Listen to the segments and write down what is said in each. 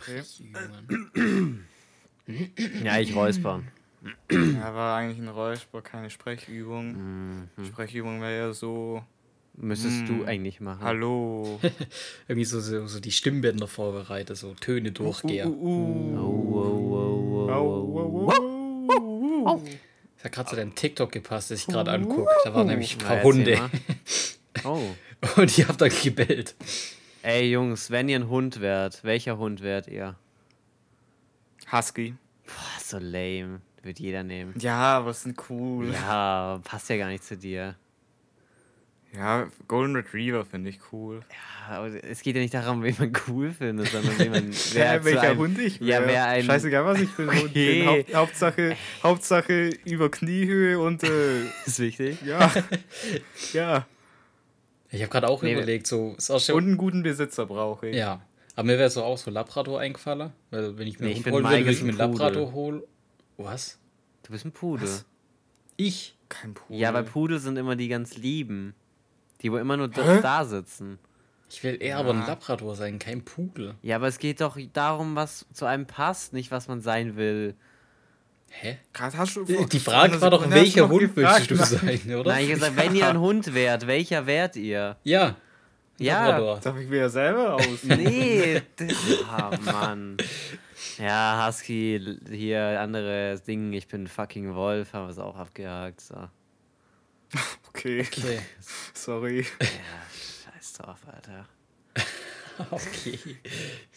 Sprechübungen. Ja, ich räuspern. Ja, war eigentlich ein Räusper, keine Sprechübung. Mhm. Sprechübung wäre ja so, Müsstest du Hm. eigentlich machen. hallo. Irgendwie so, so, so die Stimmbänder vorbereitet, so Töne durchgehe. Uh, uh, uh. Das hat gerade zu deinem TikTok gepasst, das ich gerade angucke. Da waren nämlich ein paar Hunde. Oh. Und die haben dann gebellt. Ey, Jungs, wenn ihr ein Hund wärt, welcher Hund wärt ihr? Husky. Boah, so lame. Wird jeder nehmen. Ja, aber sind cool. Ja, passt ja gar nicht zu dir. Ja, Golden Retriever finde ich cool. Ja, aber es geht ja nicht darum, wen man cool findet, sondern wen man. Wer, welcher einem- Hund ich Ja, wer ein. Scheißegal, was ich für ein Hund bin. Haupt, Hauptsache, Hauptsache über Kniehöhe und äh, ist wichtig. ja. ja. Ich habe gerade auch Nee, überlegt, so ist auch schon. Und einen guten Besitzer brauche ich. ja. Aber mir wäre so auch so Labrador eingefallen. Weil wenn ich mir Nee, einen ich holen würde, würde ich mir einen. Labrador holen. Was? Du bist ein Pudel. Was? Ich? Kein Pudel. Ja, weil Pudel sind immer die ganz lieben. Die, wo immer nur da, Hä? da sitzen. Ich will eher aber ein Ja. Labrador sein, kein Pudel. Ja, aber es geht doch darum, was zu einem passt, nicht was man sein will. Hä? Gerade hast du Die Frage war doch, welcher Hund möchtest du na, sein, oder? Nein, ich habe gesagt, wenn ihr ein Hund wärt, welcher wärt ihr? Ja. Ja. Darf ich mir ja selber aus. Nee, ah, Mann. Ja, Husky, hier andere Ding, ich bin fucking Wolf, haben wir es auch abgehakt. So. Okay, Okay. sorry. Ja, scheiß drauf, Alter. Okay.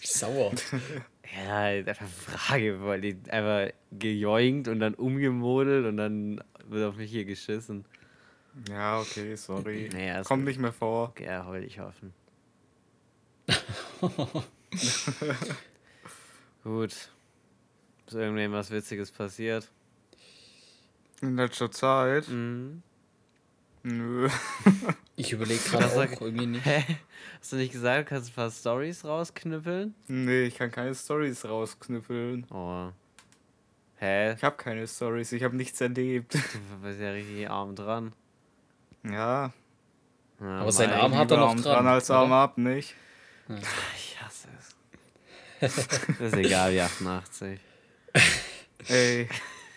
Sauer. Ja, einfach Frage, weil die einfach gejoinkt und dann umgemodelt und dann wird auf mich hier geschissen. Ja, okay, sorry. Naja, Kommt nicht mehr vor. Ja, wollte ich hoffen. Gut. Ist irgendwem was Witziges passiert? In letzter Zeit? Mhm. Nö. Ich überlege gerade sag- auch irgendwie nicht. Hä? Hast du nicht gesagt, du kannst ein paar Stories rausknüppeln? Nee, ich kann keine Stories rausknüppeln. Oh. Hä? Ich habe keine Stories, ich habe nichts erlebt. Du bist ja richtig arm dran. Ja, Ja, Aber sein Arm hat er noch Arm dran, als Arm ab, nicht? Ich hasse es. das ist egal wie 88. Ey,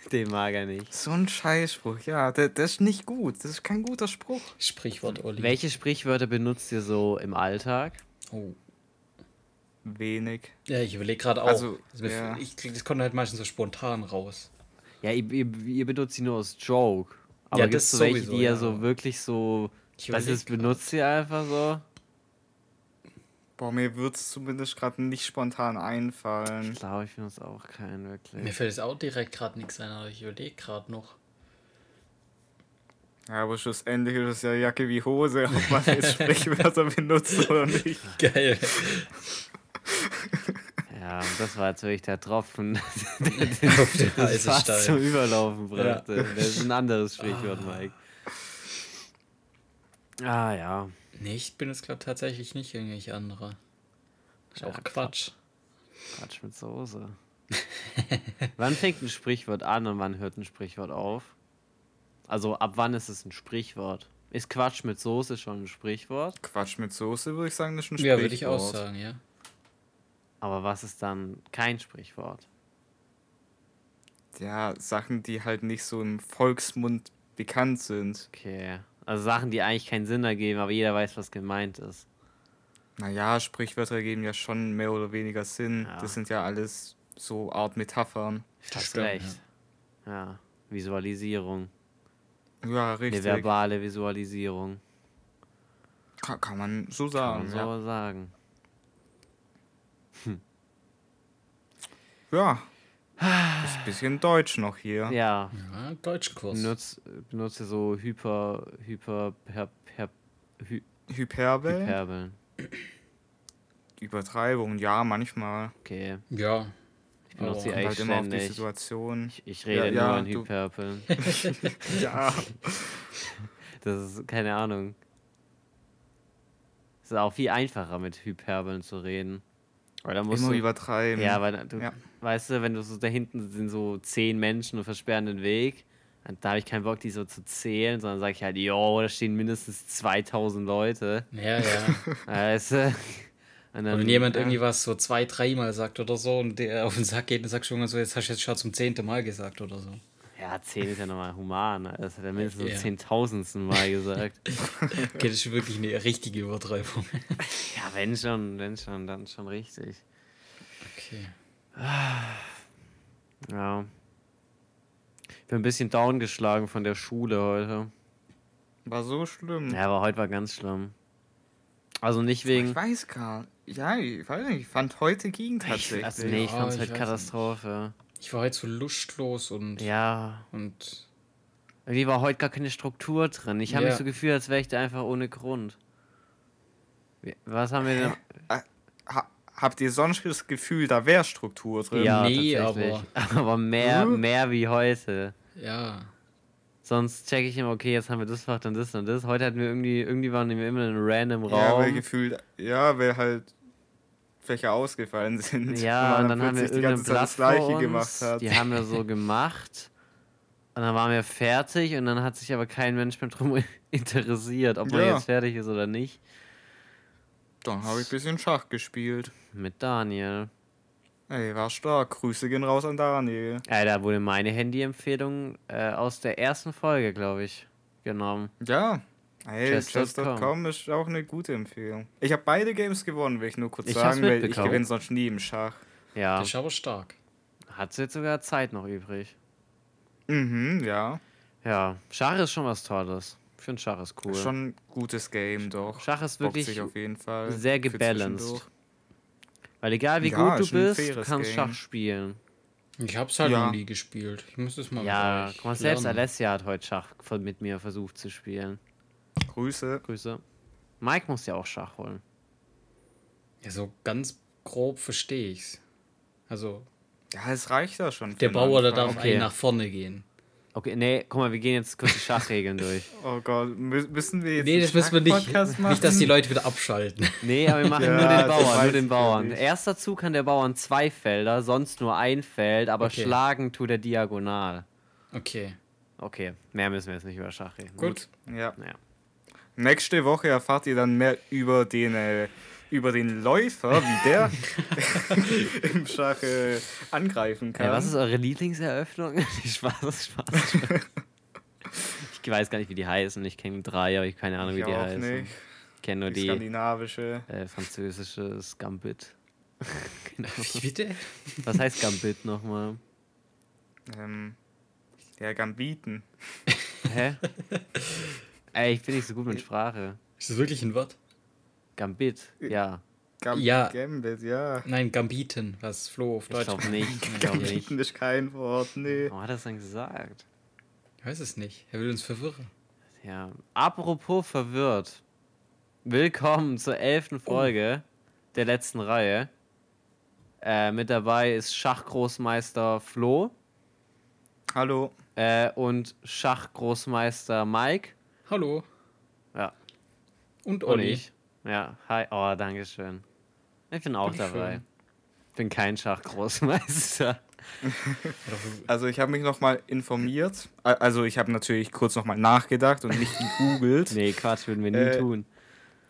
Den mag er nicht. so ein Scheißspruch. Ja, der, der ist nicht gut. Das ist kein guter Spruch. Sprichwort Olli. Welche Sprichwörter benutzt ihr so im Alltag? Oh. Wenig. Ja, ich überlege gerade auch. Also, ja. ich, das kommt halt meistens so spontan raus. Ja, ihr, ihr, ihr benutzt sie nur als Joke. Aber Ja, gibt es das so welche, sowieso, die ja ja. so wirklich so. Ich überleg ist, benutzt ihr einfach so? Boah, mir wird es zumindest gerade nicht spontan einfallen. Ich glaube, ich benutze auch keinen Mir wirklich. fällt jetzt auch direkt gerade nichts ein, aber ich überlege gerade noch. Ja, aber schlussendlich ist es ja Jacke wie Hose, ob man jetzt Sprichwörter benutzt oder nicht. Geil. Ja, und das war jetzt wirklich der Tropfen, Auf den das fast zum Stein. Überlaufen Ja. brachte. Das ist ein anderes Sprichwort, Mike. Ah ja. Nee, ich bin jetzt glaube tatsächlich nicht irgendwelche andere. Ist auch Ja, Quatsch. Quatsch mit Soße. wann fängt ein Sprichwort an und wann hört ein Sprichwort auf? Also ab wann ist es ein Sprichwort? Ist Quatsch mit Soße schon ein Sprichwort? Quatsch mit Soße würde ich sagen, das ist ein Ja, Sprichwort. würde ich auch sagen, ja. Aber was ist dann kein Sprichwort? Ja, Sachen, die halt nicht so im Volksmund bekannt sind. Okay. Also Sachen, die eigentlich keinen Sinn ergeben, aber jeder weiß, was gemeint ist. Naja, Sprichwörter geben ja schon mehr oder weniger Sinn. Ja. Das sind ja alles so Art Metaphern. Hast stimmt, recht. Ja. Visualisierung. Ja, Eine richtig. verbale Visualisierung. Kann, kann man so Kann sagen. man so ja. sagen. ja. Ist ein bisschen Deutsch noch hier. Ja. Ja, Deutschkurs. Benutze, benutze so Hyper, Hyper, per, per, Hy, Hyperbel. Hyperbeln. Übertreibung, ja, manchmal. Okay. Ja. Ich benutze sie Aber eigentlich halt immer auf die. Situation. Ich, ich rede Ja, nur ja, in Hyperbeln. ja. Das ist keine Ahnung. Es ist auch viel einfacher mit Hyperbeln zu reden. Weil da musst Immer du, übertreiben. Ja, weil du, Ja. weißt du, wenn du so da hinten sind so zehn Menschen und versperren den Weg, dann, da habe ich keinen Bock, die so zu zählen, sondern sage ich halt, jo, da stehen mindestens 2000 Leute. Ja, ja. Weißt du? Und Und wenn jemand ja. irgendwie was so zwei, dreimal sagt oder so und der auf den Sack geht, dann sagst du irgendwann so, jetzt hast du jetzt schon zum zehnten Mal gesagt oder so. Ja, 10 ist ja nochmal human. Das hat er mindestens Ja. zum zehntausendsten Mal gesagt. Okay, das ist wirklich eine richtige Übertreibung. ja, wenn schon, wenn schon, dann schon richtig. Okay. Ja. Ich bin ein bisschen down geschlagen von der Schule heute. War so schlimm. Ja, aber heute war ganz schlimm. Also nicht wegen. Ich weiß gar nicht. Ja, ich weiß nicht. Ich fand heute ging Ich, tatsächlich. also nee, ich fand's ich halt Katastrophe. Ich war heute so lustlos und, Ja, und irgendwie war heute gar keine Struktur drin. Ich habe Ja. mich so gefühlt, als wäre ich da einfach ohne Grund. Was haben wir denn? ha, habt ihr sonst das Gefühl, da wäre Struktur drin? Ja, nee, tatsächlich. aber mehr, Hm? mehr wie heute. ja. Sonst checke ich immer, okay, jetzt haben wir das Fach, dann das und das. Heute hatten wir irgendwie, irgendwie waren wir immer in einem random Ja, weil Raum. gefühlt, ja, weil halt Fächer ausgefallen sind. Ja, und dann haben wir die ganze Zeit das Gleiche uns. gemacht hat. Die haben wir so gemacht. Und dann waren wir fertig und dann hat sich aber kein Mensch mehr drum interessiert, ob man Ja. jetzt fertig ist oder nicht. Dann habe ich ein bisschen Schach gespielt. Mit Daniel. Ey, war stark. Grüße gehen raus an Daniel. Ja, da wurde meine Handy-Empfehlung äh, aus der ersten Folge, glaube ich, genommen. Ja. Hey, Chess.com. Ist auch eine gute Empfehlung. Ich habe beide Games gewonnen, will ich nur kurz Ich sagen, weil ich gewinne sonst nie im Schach. Ja, Das ist aber stark. hat sie jetzt sogar Zeit noch übrig. Mhm, ja. Ja, Schach ist schon was Tolles. Ich finde Schach ist cool. Schon ein gutes Game, doch. Schach ist wirklich sich auf jeden Fall. sehr gebalanced. Weil egal wie Ja, gut ist du bist, du kannst Game. Schach spielen. Ich hab's halt Ja. noch nie gespielt. Ich muss das mal Ja, guck mal, selbst lernen. Alessia hat heute Schach mit mir versucht zu spielen. Grüße. Grüße. Mike muss ja auch Schach holen. Ja, so ganz grob verstehe ich's. Also, Ja, es reicht ja schon. der Bauer, der Anfang. darf Okay. nach vorne gehen. Okay, nee, guck mal, wir gehen jetzt kurz die Schachregeln durch. Oh Gott, mü- müssen wir jetzt Nee, das müssen wir nicht. Schach-Podcast Nicht, dass die machen? Leute wieder abschalten. Nee, aber wir machen Ja, nur den Bauern, nur den Bauern. Erster Zug kann der Bauern zwei Felder, sonst nur ein Feld, aber Okay. schlagen tut er diagonal. Okay, Okay, mehr müssen wir jetzt nicht über Schach reden. gut. Ja. Naja. Nächste Woche erfahrt ihr dann mehr über den, äh, über den Läufer, wie der im Schach äh, angreifen kann. Äh, was ist eure Lieblingseröffnung? Spaß, Spaß. ich weiß gar nicht, wie die heißen. Ich kenne drei, aber ich habe keine Ahnung, ich wie die auch heißen. nicht. Ich kenne nur Die die skandinavische. äh, französische Gambit. genau. Wie bitte? Was heißt Gambit nochmal? Ähm, ja, Gambiten. Hä? Ey, ich bin nicht so gut mit Sprache. Ist das wirklich ein Wort? Gambit, ja. Gam Ja. Gambit, ja. Nein, Gambiten, was Flo auf Ich Deutsch glaube nicht. Ich glaube nicht. Gambiten ist kein Wort, nee. Warum hat er das denn gesagt? Ich weiß es nicht. Er will uns verwirren. Ja. Apropos verwirrt. Willkommen zur elften Folge der letzten Reihe. Äh, mit dabei ist Schachgroßmeister Flo Hallo. äh, und Schachgroßmeister Mike. Hallo. Ja. Und Und Olli. ich. Ja, hi. Oh, danke schön. Ich bin auch Bitteschön. dabei. Ich bin kein Schachgroßmeister. Also ich habe mich nochmal informiert. Also ich habe natürlich kurz nochmal nachgedacht und nicht gegoogelt. Nee, Quatsch, würden wir nie Äh, tun.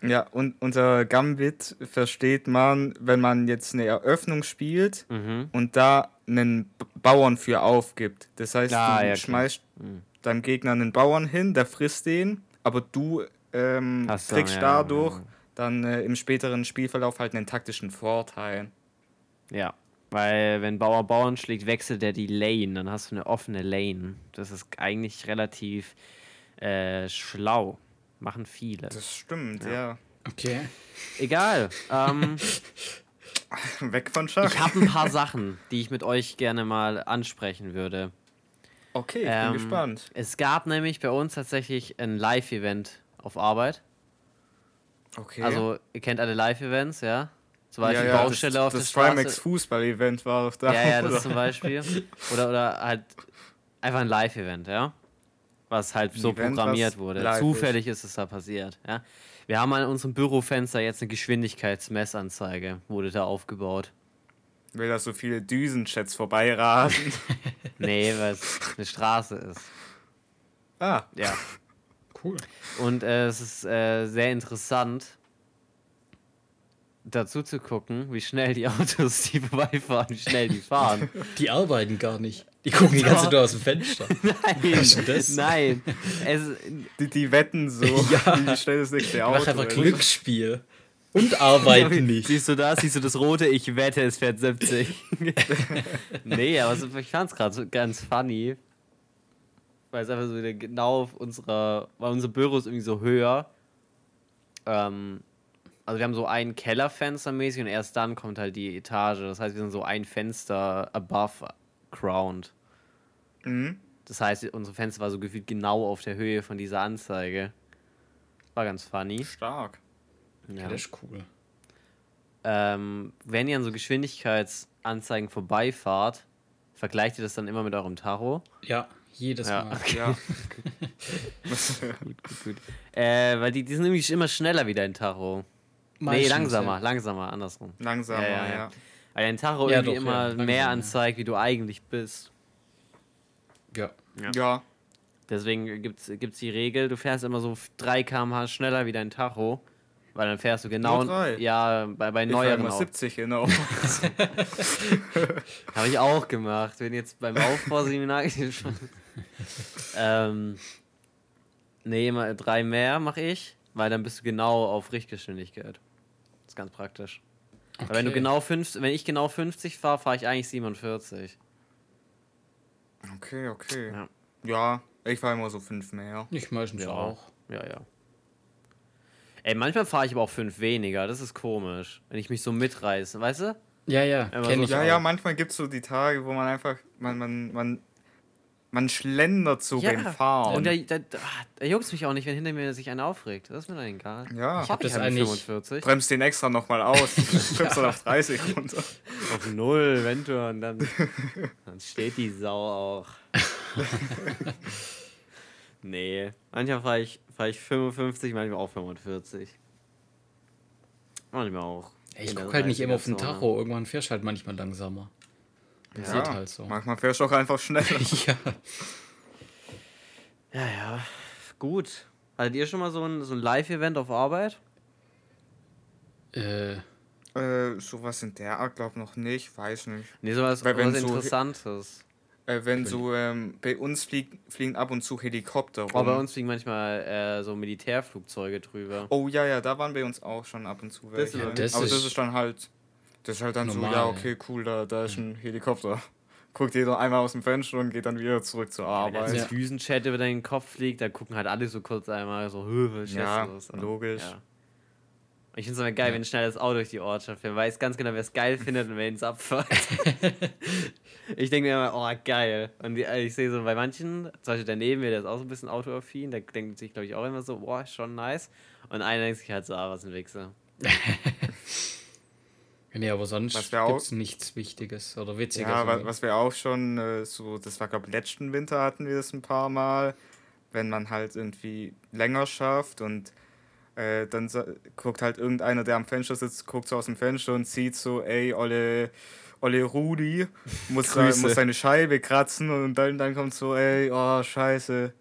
Ja, und unter Gambit versteht man, wenn man jetzt eine Eröffnung spielt Mhm. und da einen Bauern für aufgibt. Das heißt, Ah, du ja, schmeißt Mhm. Deinem Gegner einen Bauern hin, der frisst den, aber du ähm, Hast du, kriegst ja, dadurch ja, ja. dann äh, im späteren Spielverlauf halt einen taktischen Vorteil. Ja, weil wenn Bauer Bauern schlägt, wechselt der die Lane, dann hast du eine offene Lane. Das ist eigentlich relativ äh, schlau. Machen viele. Das stimmt, Ja. ja. Okay. Egal. Ähm, Weg von Schach. ich habe ein paar Sachen, die ich mit euch gerne mal ansprechen würde. Okay, ich Ähm, bin gespannt. Es gab nämlich bei uns tatsächlich ein Live-Event auf Arbeit. Okay. Also, ihr kennt alle Live-Events, ja? Zum Beispiel ja, ja, Baustelle das, auf das der Straße. Fußball-Event war doch da. Ja, ja, das oder? zum Beispiel. Oder, oder halt einfach ein Live-Event, ja? Was halt so Event, programmiert wurde. Zufällig ist es da passiert, ja? Wir haben an unserem Bürofenster jetzt eine Geschwindigkeitsmessanzeige, wurde da aufgebaut. Weil da so viele Düsenchats vorbeirasen. Nee, weil es eine Straße ist. ah, Ja. Cool. Und äh, es ist äh, sehr interessant, dazu zu gucken, wie schnell die Autos, die vorbeifahren, wie schnell die fahren. Die arbeiten gar nicht. Die gucken die ganze Zeit nur aus dem Fenster. Nein, nein. Es, Die, die wetten so, Ja. wie schnell das nächste Auto machen einfach. Glücksspiel. Und arbeiten nicht. Siehst du das? Siehst du das rote? Ich wette, es fährt 70. nee, aber ich fand's gerade so ganz funny. Weil es einfach so wieder genau auf unserer, weil unser Büro ist irgendwie so höher. Ähm, also wir haben so ein Kellerfenster mäßig und erst dann kommt halt die Etage. Das heißt, wir sind so ein Fenster above ground. Mhm. Das heißt, unsere Fenster war so gefühlt genau auf der Höhe von dieser Anzeige. War ganz funny. Stark. Ja, das ist cool. ähm, wenn ihr an so Geschwindigkeitsanzeigen vorbeifahrt, vergleicht ihr das dann immer mit eurem Tacho? Ja, jedes Ja. Mal. Ja. Gut, gut, gut. Äh, weil die, die sind nämlich immer schneller wie dein Tacho. nee, Meistens, langsamer, ja. langsamer, andersrum. Langsamer, Ja, ja. ja, ja. ja. Weil dein Tacho Ja, irgendwie doch, immer mehr anzeigt, wie du eigentlich bist. Ja. Ja. Deswegen gibt es die Regel, du fährst immer so 3 km/h schneller wie dein Tacho. Weil dann fährst du genau. Ja, bei, bei Ich neueren immer Autos. 70 genau. Habe ich auch gemacht. Wenn jetzt beim Aufbauseminar. ähm, nee, immer drei mehr mache ich, weil dann bist du genau auf Richtgeschwindigkeit. Das ist ganz praktisch. Weil wenn du Okay. genau fünf, wenn ich genau 50 fahre, fahre ich eigentlich 47. Okay, okay. Ja. Ja, ich war immer so fünf mehr. Ich meistens Ja. auch. Ja, ja. Ey, manchmal fahre ich aber auch fünf weniger. Das ist komisch, wenn ich mich so mitreiße, weißt du? Ja, ja, so- ich Ja, auch. ja, manchmal gibt es so die Tage, wo man einfach, man, man, man, man schlendert so beim Fahren. Und da, da, da, da juckt mich auch nicht, wenn hinter mir sich einer aufregt. Das ist mir dann egal. ja, Ich hab das halt mit eigentlich- 45. bremst den extra nochmal aus. Trippst dann auf 30 runter. Auf null, wenn du, und dann, dann steht die Sau auch. nee, manchmal fahre ich, ich 55, manchmal auch 45. Manchmal auch. Ich in der guck halt nicht immer auf den 30er-Zone. Tacho. Irgendwann fährst du halt manchmal langsamer. Das Ja, halt so. Manchmal fährst du auch einfach schneller. Ja. Ja, ja, gut. Hattet ihr schon mal so ein, so ein Live-Event auf Arbeit? Äh, Äh, sowas in der Art, glaub noch nicht, weiß nicht. Nee, sowas Weil wenn was so- Interessantes. Äh, wenn so, ähm, bei uns flieg, fliegen ab und zu Helikopter rum. Aber bei uns fliegen manchmal äh, so Militärflugzeuge drüber. Oh ja, ja, da waren bei uns auch schon ab und zu welche. ist- das Aber ist das ist dann halt, das ist halt dann normal, so, ja, okay, cool, da, da ist ein Helikopter. Guckt jeder einmal aus dem Fenster und geht dann wieder zurück zur Wenn Arbeit. jetzt Ja. ein Düsenchat über deinen Kopf fliegt, da gucken halt alle so kurz einmal so, was ist Ja, los? logisch. Ja. Ich finde es immer geil, wenn schnell das Auto durch die Ortschaft fährt. Weiß ganz genau, wer es geil findet und wer es abfährt. ich denke mir immer, oh, geil. Und die, ich sehe so bei manchen, zum Beispiel daneben mir, der ist auch so ein bisschen autoaffin, der denkt sich, glaube ich, auch immer so, boah, ist schon nice. Und einer denkt sich halt so, ah, was ein Wichser. nee, aber sonst Was auch- gibt's nichts Wichtiges oder Witziges. Ja, wa- oder- was wir auch schon äh, so, das war glaube letzten Winter hatten wir das ein paar Mal, wenn man halt irgendwie länger schafft und äh, dann sa- guckt halt irgendeiner, der am Fenster sitzt, guckt so aus dem Fenster und sieht so, ey, Olle, Olle Rudi muss, da, muss seine Scheibe kratzen und dann, dann kommt so, ey, oh, scheiße,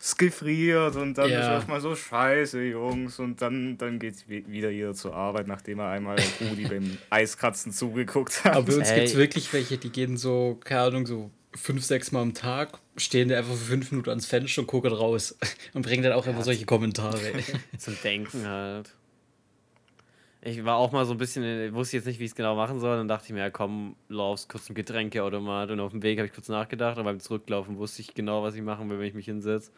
es gefriert und dann Ja. ist erstmal so, scheiße, Jungs und dann, dann geht's wi- wieder jeder zur Arbeit, nachdem er einmal Rudi beim Eiskratzen zugeguckt hat. Aber bei uns gibt es wirklich welche, die gehen so, keine Ahnung, so fünf, sechs Mal am Tag, stehen da einfach für fünf Minuten ans Fenster und gucken raus und bringen dann auch immer solche Kommentare. Zum Denken halt. Ich war auch mal so ein bisschen, ich wusste jetzt nicht, wie ich es genau machen soll. Dann dachte ich mir, ja, komm, laufst kurz zum Getränkeautomat. Und auf dem Weg habe ich kurz nachgedacht, aber beim Zurücklaufen wusste ich genau, was ich machen will, wenn ich mich hinsetze.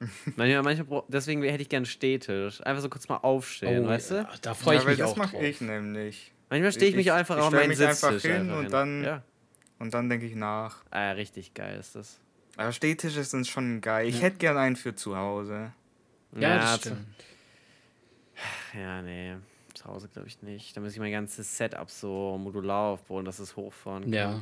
manchmal, manchmal, deswegen hätte ich gern Stehtisch. Einfach so kurz mal aufstehen, weißt du? ja, da freue ich ja, weil mich das auch mache drauf. ich nämlich. Manchmal stehe ich, Ich- mich ich- einfach ich auf meinen mich einfach Sitztisch hin einfach und dann- Ja, Und dann denke ich nach. ah, richtig geil ist das. Aber Stehtische sind schon geil. Ich hätte gern einen für zu Hause. Ja, das zu- stimmt. Ja, nee. Zu Hause glaube ich nicht. Da muss ich mein ganzes Setup so modular aufbauen, dass es hochfahren kann. Ja.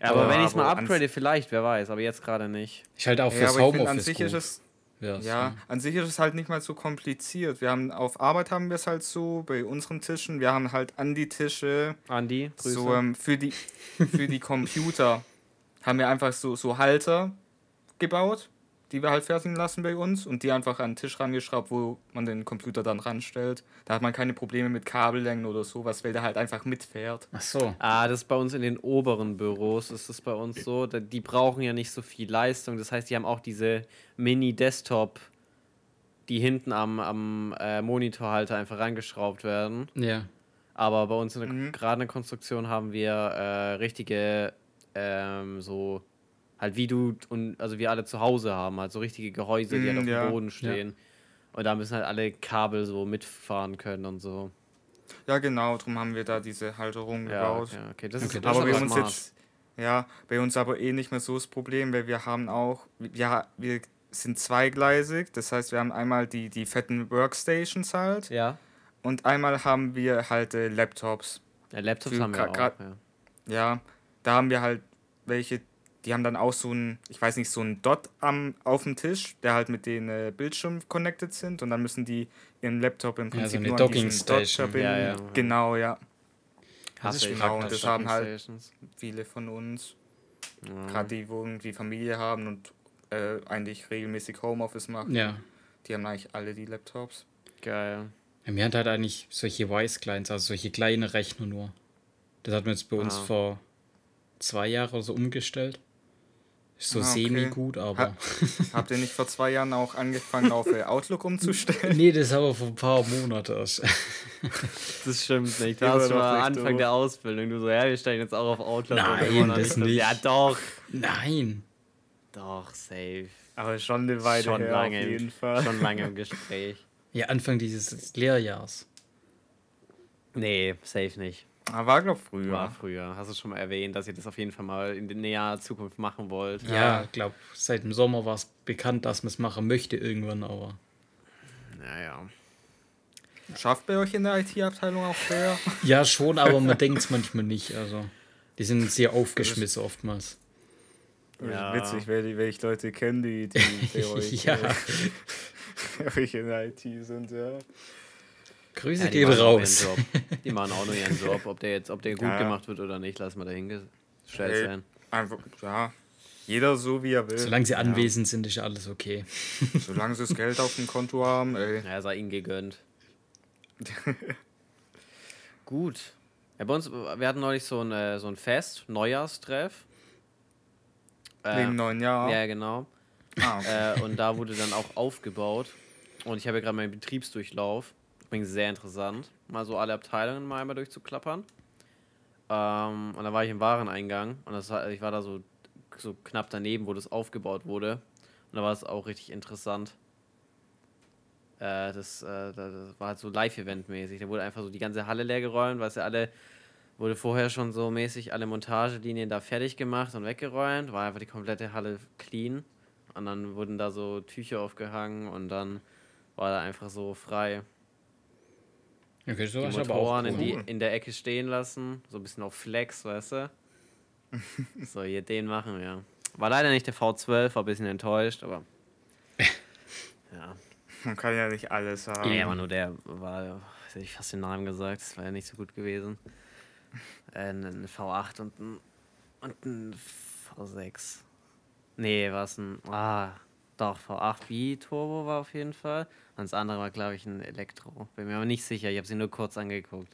Ja, aber Ja, wenn ich es mal aber upgrade, vielleicht, wer weiß, aber jetzt gerade nicht. Ich halte auch Ja, fürs aber ich finde, an Homeoffice sich gut. ist es, Ja, ja, an sich ist es halt nicht mal so kompliziert. Wir haben auf Arbeit haben wir es halt so, bei unseren Tischen, wir haben halt an die Tische, Andi, Grüße. so ähm, für die für die Computer haben wir einfach so, so Halter gebaut, die wir halt fertigen lassen bei uns und die einfach an den Tisch rangeschraubt, wo man den Computer dann ranstellt. Da hat man keine Probleme mit Kabellängen oder sowas, weil der halt einfach mitfährt. Ach so. Ah, das ist bei uns in den oberen Büros, ist das bei uns so. Die brauchen ja nicht so viel Leistung. Das heißt, die haben auch diese Mini-Desktop, die hinten am, am äh, Monitorhalter einfach rangeschraubt werden. Ja. Aber bei uns in der Mhm. gerade in der Konstruktion haben wir äh, richtige, ähm, so, halt wie du und also wir alle zu Hause haben, halt so richtige Gehäuse, die halt Mhm, auf ja. dem Boden stehen. Und da müssen halt alle Kabel so mitfahren können und so. Ja, genau, darum haben wir da diese Halterung Ja, gebaut. okay, okay. Das Okay, ist, das aber ist bei uns smart. jetzt, ja, bei uns aber eh nicht mehr so das Problem, weil wir haben auch, ja, wir sind zweigleisig, das heißt, wir haben einmal die, die fetten Workstations halt Ja. und einmal haben wir halt äh, Laptops. ja Laptops Für haben wir auch. Ja. Ja, da haben wir halt welche, die haben dann auch so ein, ich weiß nicht, so ein Dot am, auf dem Tisch, der halt mit den äh, Bildschirm connected sind und dann müssen die ihren Laptop im Ja, so Prinzip nur an Docking diesen Dot Station. verbinden. Ja, ja. Genau, ja. Hasse ist ich genau, und das haben halt-. Viele von uns. Ja. Gerade die, wo irgendwie Familie haben und äh, eigentlich regelmäßig Homeoffice machen. Ja. Die haben eigentlich alle die Laptops. Geil. ja. Wir hatten halt eigentlich solche Wise-Clients, also solche kleine Rechner nur. Das hat man jetzt bei uns Ah. vor zwei Jahren so umgestellt. Ist so Ah, okay. semi-gut, aber. Habt ihr nicht vor zwei Jahren auch angefangen, auf Outlook umzustellen? nee, das haben wir vor ein paar Monaten erst. Das stimmt nicht. Das war echt Anfang doof. der Ausbildung. Du so, ja, wir steigen jetzt auch auf Outlook. Nein, das nicht. Ja, doch. Nein. Doch, safe. Aber schon eine Weile Schon her lange. auf jeden Fall. Schon lange im Gespräch. Ja, Anfang dieses Lehrjahrs. Nee, safe nicht. Ah, war, glaub früher. War früher. Hast du schon mal erwähnt, dass ihr das auf jeden Fall mal in der näher Zukunft machen wollt? Ja, ich glaube, seit dem Sommer war es bekannt, dass man es machen möchte irgendwann, aber. Naja. Schafft bei euch in der IT-Abteilung auch wer? Ja, schon, aber man denkt es manchmal nicht. Also, die sind sehr aufgeschmissen oftmals. Ja. Witzig, weil, ich- ich Leute kenne, die, die bei euch, Ja. äh, bei euch in der IT sind, ja. Grüße Ja, gehen raus. Die machen auch nur ihren Job. Ob der jetzt, ob der gut Ja. gemacht wird oder nicht, lass mal dahingestellt Ey, sein. Einfach, ja. Jeder so, wie er will. Solange sie anwesend sind, ist alles okay. Solange sie das Geld auf dem Konto haben, ey. Ja, sei ihnen gegönnt. Gut. Ja, bei uns, wir hatten neulich so ein, äh, so ein Fest, Neujahrstreff. Äh, Wegen neun Jahren. Ja, genau. Ah, okay. äh, und da wurde dann auch aufgebaut. Und ich habe ja gerade meinen Betriebsdurchlauf. Übrigens sehr interessant, mal so alle Abteilungen mal einmal durchzuklappern. Ähm, und da war ich im Wareneingang und das ich war da so, so knapp daneben, wo das aufgebaut wurde. Und da war es auch richtig interessant. Äh, das, äh, das war halt so Live-Event-mäßig. Da wurde einfach so die ganze Halle leer geräumt, weil es ja alle wurde vorher schon so mäßig alle Montagelinien da fertig gemacht und weggeräumt. War einfach die komplette Halle clean. Und dann wurden da so Tücher aufgehangen und dann war da einfach so frei. Okay, so Die ist aber auch Motoren in, die, cool. in der Ecke stehen lassen. So ein bisschen auf Flex, weißt du? so, hier den machen wir. War leider nicht der V12, war ein bisschen enttäuscht, aber. Ja. Man kann ja nicht alles haben. Ja, aber nur der war, hätte ich fast den Namen gesagt, das war ja nicht so gut gewesen. Äh, ein ein V8 und ein, und ein V6. Nee, war es ein, ah, doch, V8 Bi-Turbo war auf jeden Fall. Und das andere war, glaube ich, ein Elektro. Bin mir aber nicht sicher, ich habe sie nur kurz angeguckt.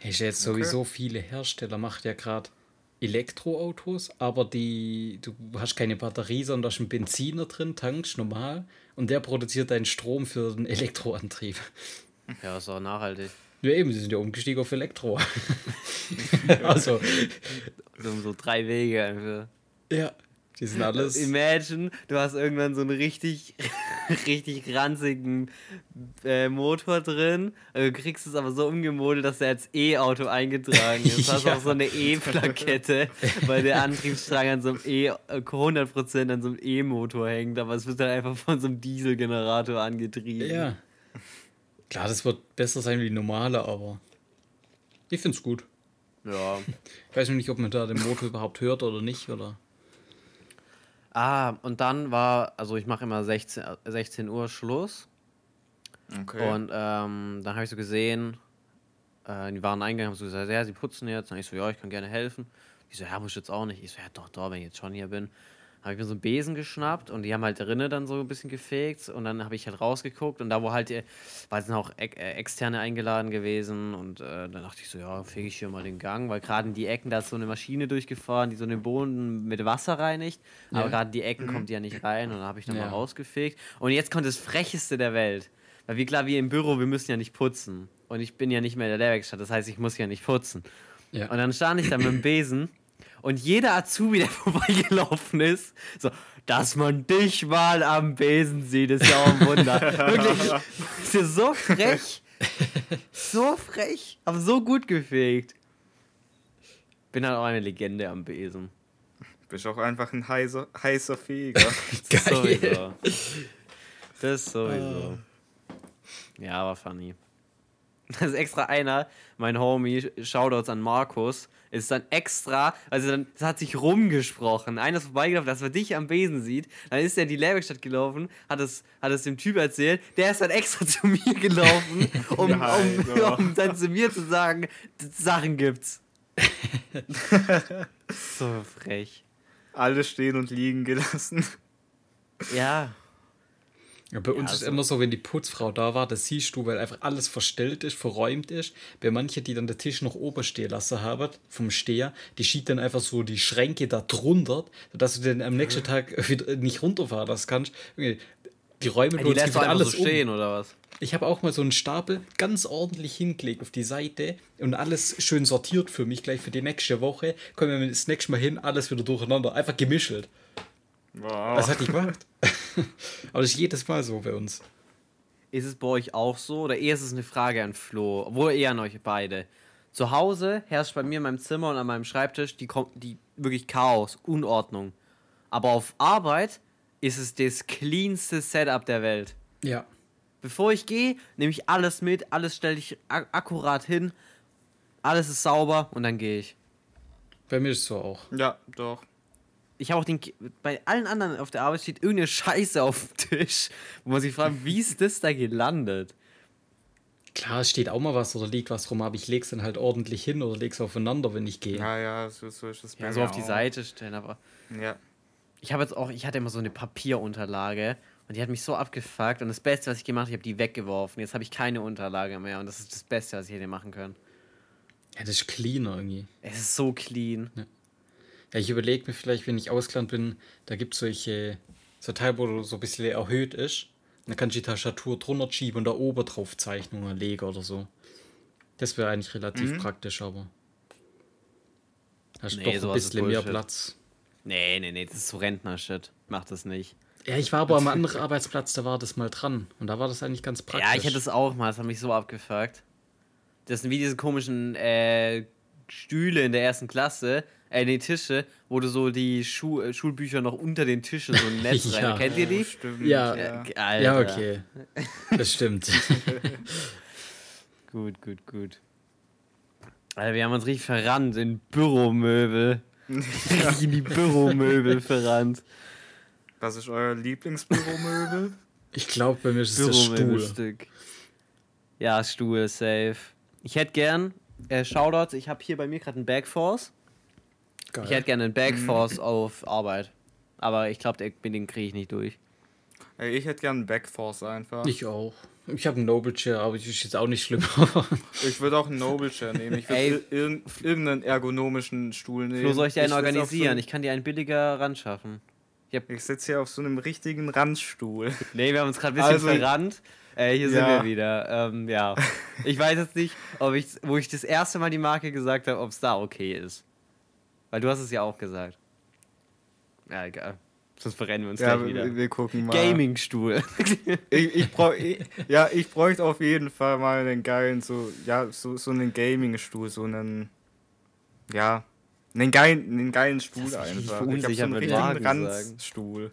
Ist jetzt sowieso viele Hersteller, macht ja gerade Elektroautos, aber die, du hast keine Batterie, sondern da ist ein Benziner drin, tankst normal und der produziert deinen Strom für den Elektroantrieb. Ja, ist auch nachhaltig. Ja, eben, sie sind ja umgestiegen auf Elektro. also, So, so drei Wege einfach. ja, die sind alles. Imagine, du hast irgendwann so einen richtig, richtig ranzigen äh, Motor drin. Du kriegst es aber so umgemodelt, dass er als E-Auto eingetragen ist. Du hast Ja. auch so eine E-Plakette, weil der Antriebsstrang an so einem E, äh, 100% an so einem E-Motor hängt, aber es wird dann einfach von so einem Dieselgenerator angetrieben. Ja. Klar, das wird besser sein wie normale, aber ich find's gut. Ja. Ich weiß noch nicht, ob man da den Motor überhaupt hört oder nicht, oder? Ah, und dann war, also ich mache immer 16, äh, 16 Uhr Schluss. Okay. Und ähm, dann habe ich so gesehen, äh, die waren eingegangen, haben so gesagt, ja, sie putzen jetzt. Dann ich so, ja, ich kann gerne helfen. Die so, ja, muss ich jetzt auch nicht. Ich so, ja, doch, doch, wenn ich jetzt schon hier bin. Habe ich mir so einen Besen geschnappt und die haben halt drinnen dann so ein bisschen gefegt und dann habe ich halt rausgeguckt und da wo halt, die- weil sind auch äh, externe eingeladen gewesen und äh, dann dachte ich so, ja, fege ich hier mal den Gang, weil gerade in die Ecken, da ist so eine Maschine durchgefahren, die so den Boden mit Wasser reinigt, aber Ja. gerade in die Ecken kommt die ja nicht rein und dann habe ich dann Ja. mal rausgefegt und jetzt kommt das Frecheste der Welt. Weil wie klar, wir im Büro, wir müssen ja nicht putzen. Und ich bin ja nicht mehr in der Lehrwerkstatt, das heißt, ich muss ja nicht putzen. Ja. Und dann stand ich da mit dem Besen und jeder Azubi, der vorbeigelaufen ist, so, dass man dich mal am Besen sieht, ist ja auch ein Wunder. Wirklich, ist so frech. So frech, aber so gut gefegt. Bin halt auch eine Legende am Besen. Bist auch einfach ein heißer, heißer Feger. Das Geil. sowieso. Das sowieso. Ja, aber funny. Das ist extra einer, mein Homie, Shoutouts an Markus, ist dann extra, also dann hat sich rumgesprochen. Einer ist vorbeigelaufen, dass man dich am Besen sieht. Dann ist er in die Lehrwerkstatt gelaufen, hat es, hat es dem Typ erzählt. Der ist dann extra zu mir gelaufen, um, Nein, um, doch. um dann zu mir zu sagen, Sachen gibt's. so frech. Alles stehen und liegen gelassen. Ja. Ja, bei uns ist also- immer so, wenn die Putzfrau da war, das siehst du, weil einfach alles verstellt ist, verräumt ist. Bei manchen, die dann den Tisch noch oben stehen lassen haben, vom Steher, die schiebt dann einfach so die Schränke da drunter, sodass du dann am nächsten Tag wieder nicht runterfahren lassen kannst. Die räumen Die uns lässt einfach alles so um. stehen, oder was? Ich habe auch mal so einen Stapel ganz ordentlich hingelegt auf die Seite und alles schön sortiert für mich gleich für die nächste Woche. Kommen wir das nächste Mal hin, alles wieder durcheinander. Einfach gemischelt. Wow. Das hat die gemacht. Aber das ist jedes Mal so bei uns. Ist es bei euch auch so? Oder eher ist es eine Frage an Flo? Obwohl eher an euch beide. Zu Hause herrscht bei mir in meinem Zimmer und an meinem Schreibtisch die, die wirklich Chaos, Unordnung. Aber auf Arbeit ist es das cleanste Setup der Welt. Ja. Bevor ich gehe, nehme ich alles mit, alles stelle ich ak akkurat hin, alles ist sauber und dann gehe ich. Bei mir ist es so auch. Ja, doch. Ich habe auch den. Bei allen anderen auf der Arbeit steht irgendeine Scheiße auf dem Tisch, wo man sich fragt, wie ist das da gelandet? Klar, es steht auch mal was oder liegt was rum, aber ich leg's dann halt ordentlich hin oder leg's aufeinander, wenn ich gehe. Ja, ja, so, so ist es bei Ja, so auf die auch. Seite stellen, aber. Ja. Ich habe jetzt auch, ich hatte immer so eine Papierunterlage und die hat mich so abgefuckt und das Beste, was ich gemacht habe, ich habe die weggeworfen. Jetzt habe ich keine Unterlage mehr und das ist das Beste, was ich hätte machen können. Ja, das ist cleaner irgendwie. Es ist so clean. Ja, ich überlege mir vielleicht, wenn ich ausgelernt bin, da gibt es solche, so Teil, wo so ein bisschen erhöht ist. Dann kannst du die Tastatur drunter schieben und da oben drauf Zeichnungen legen oder so. Das wäre eigentlich relativ praktisch, aber. Hast Nee, doch ein bisschen mehr. Platz. Nee, nee, nee, das ist so Rentner-Shit. Mach das nicht. Ja, ich war aber am anderen Arbeitsplatz, da war das mal dran. Und da war das eigentlich ganz praktisch. Ja, ich hätte es auch mal, das hat mich so abgefuckt. Das sind wie diese komischen äh, Stühle in der ersten Klasse, äh, die Tische, wo du so die Schu äh, Schulbücher noch unter den Tischen so ein Netz Ja. rein. Kennt ihr die? Stimmt. Ja. ja. Äh, Alter. Ja, okay. Das stimmt. Gut, gut, gut. Alter, wir haben uns richtig verrannt in Büromöbel. Richtig in die Büromöbel verrannt. Was ist euer Lieblingsbüromöbel? Ich glaube, bei mir ist es der Stuhl. Ja, Stuhl, safe. Ich hätte gern, äh, Shoutouts, ich habe hier bei mir gerade einen Backforce. Geil. Ich hätte gerne einen Backforce auf Arbeit. Aber ich glaube, mit den kriege ich nicht durch. Ey, ich hätte gern einen Backforce einfach. Ich auch. Ich habe einen Noble Chair, aber das ist jetzt auch nicht schlimm. Ich würde auch einen Noble Chair nehmen. Ich würde ir irgendeinen ergonomischen Stuhl nehmen. Flo, soll ich dir einen auf organisieren? So Ich kann dir einen billiger ran schaffen. Ich ich sitze hier auf so einem richtigen Randstuhl. nee, wir haben uns gerade ein bisschen Also- verrannt. Äh, hier sind Ja. wir wieder. Ähm, ja. Ich weiß jetzt nicht, ob ich, wo ich das erste Mal die Marke gesagt habe, ob es da okay ist. Weil du hast es ja auch gesagt. Ja, egal. Sonst verrennen wir uns Ja, gleich wieder. wir, wir gucken mal. Gaming-Stuhl. Ich, ich brauch, ich, ja, ich bräuchte auf jeden Fall mal einen geilen, so, ja, so, so einen Gaming-Stuhl, so einen, ja, einen geilen, einen geilen Stuhl Das einfach. Ich habe so einen richtigen. Randstuhl.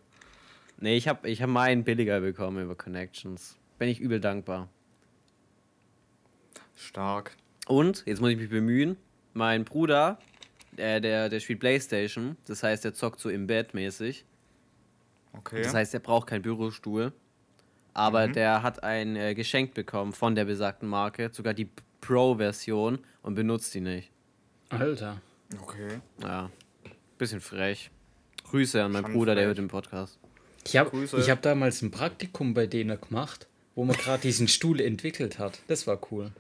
nee, ich habe ich hab meinen billiger bekommen über Connections. Bin ich übel dankbar. Stark. Und, jetzt muss ich mich bemühen, mein Bruder, äh, der, der spielt Playstation, das heißt, der zockt so im Bett mäßig. Okay. Das heißt, er braucht keinen Bürostuhl. Aber der hat ein äh, Geschenk bekommen von der besagten Marke, sogar die Pro-Version und benutzt die nicht. Alter. okay. Ja, bisschen frech. Grüße an meinen Schon Bruder, der frech. hört den Podcast. Ich habe hab damals ein Praktikum bei denen gemacht, wo man gerade diesen Stuhl entwickelt hat. Das war cool.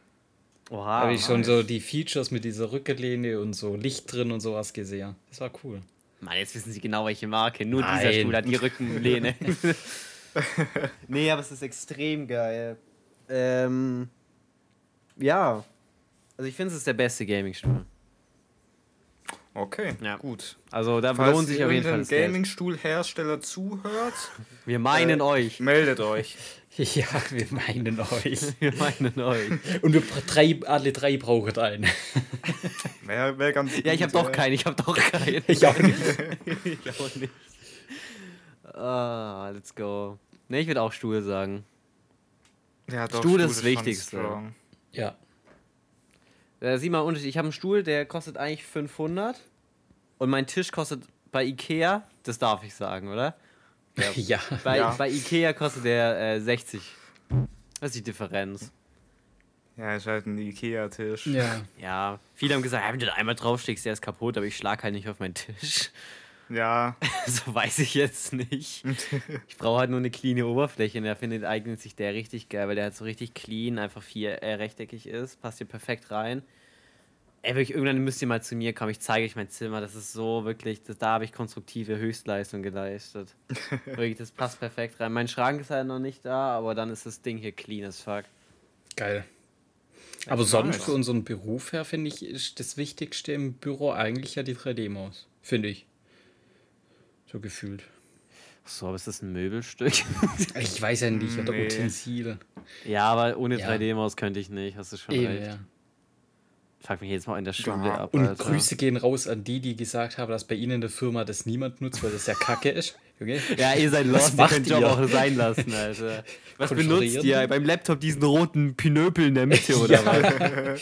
Oha. Da habe ich schon so die Features mit dieser Rückenlehne und so Licht drin und sowas gesehen. Das war cool. Mann, jetzt wissen Sie genau, welche Marke. Nur dieser Nein. Stuhl hat die Rückenlehne. nee, aber es ist extrem geil. Ähm, ja. Also ich finde, es ist der beste Gaming-Stuhl. Okay, Ja. gut. Also da Falls lohnt sich auf jeden Fall das Geld. Gaming-Stuhl-Hersteller zuhört, Wir meinen äh, euch. meldet euch. Ja, wir meinen euch. Wir meinen euch. Und wir drei, alle drei brauchen einen. Wäre wär ganz Ja, ich habe doch keinen. Ich habe doch keinen. Ich auch nicht. ich auch nicht. Ah, let's go. Ne, ich würde auch Stuhl sagen. Ja, doch, Stuhl ist das Wichtigste. Ja. Äh, sieh mal, Unterschied. Ich habe einen Stuhl, der kostet eigentlich 500. Und mein Tisch kostet bei Ikea, das darf ich sagen, oder? Ja. Bei, Ja. bei Ikea kostet der äh, 60. Das ist die Differenz. Ja, ist halt ein Ikea-Tisch. Ja. Ja, viele haben gesagt, ja, wenn du da einmal draufsteckst, der ist kaputt, aber ich schlag halt nicht auf meinen Tisch. Ja, so weiß ich jetzt nicht. Ich brauche halt nur eine cleane Oberfläche und da findet eignet sich der richtig geil, weil der halt so richtig clean, einfach vier äh, rechteckig ist, passt hier perfekt rein. Ey, wirklich, irgendwann müsst ihr mal zu mir kommen, ich zeige euch mein Zimmer, das ist so wirklich, das, da habe ich konstruktive Höchstleistung geleistet. wirklich, das passt perfekt rein. Mein Schrank ist halt noch nicht da, aber dann ist das Ding hier clean as fuck. Geil. Aber sonst nice. für unseren Beruf her, finde ich, ist das Wichtigste im Büro eigentlich ja die 3D-Maus. Finde ich. So gefühlt. So, aber ist das ein Möbelstück? Ich weiß ja nicht, oder Nee. Utensil. ja, aber ohne Ja. 3D-Maus könnte ich nicht, hast du schon Eben, recht. ja. Fuck mich jetzt mal in der Schule Ja, ab. Und Alter. Grüße gehen raus an die, die gesagt haben, dass bei ihnen in der Firma das niemand nutzt, weil das ja kacke ist. Okay? Ja, ihr seid Was lost, ihr könnt Job ihr? auch sein lassen, Alter. Was benutzt ihr? Beim Laptop diesen roten Pinöpel in der Mitte oder was?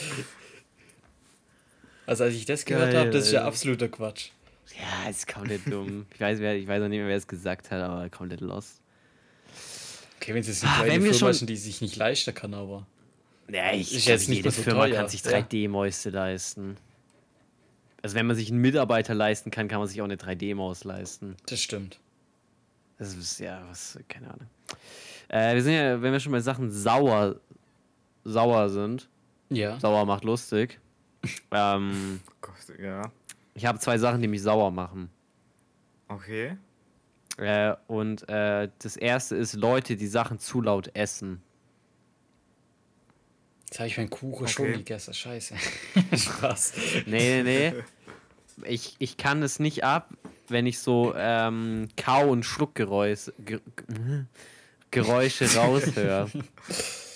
Also als ich das gehört habe, das ist ja absoluter Quatsch. Ja, ist komplett dumm. Ich weiß, wer, ich weiß auch nicht mehr, wer es gesagt hat, aber komplett lost. Okay, wenn es jetzt eine Ah, kleine wenn wir Firma schon- ist, die sich nicht leisten kann, aber. Ja, ich Ist jetzt nicht jede so Firma teuer, kann sich ja. 3D-Mäuste leisten. Also wenn man sich einen Mitarbeiter leisten kann, kann man sich auch eine 3D-Maus leisten. Das stimmt. Das ist ja was, keine Ahnung. Äh, wir sind ja, wenn wir schon bei Sachen sauer, sauer sind, Ja. sauer macht lustig. ähm, Gott, ja. Ich habe zwei Sachen, die mich sauer machen. Okay. Äh, und äh, das erste ist Leute, die Sachen zu laut essen. Jetzt habe ich meinen Kuchen schon Okay. gegessen. Scheiße. Spaß. Nee, nee, nee. Ich, ich kann es nicht ab, wenn ich so ähm, Kau- und Schluckgeräusche Ge Geräusche raushöre.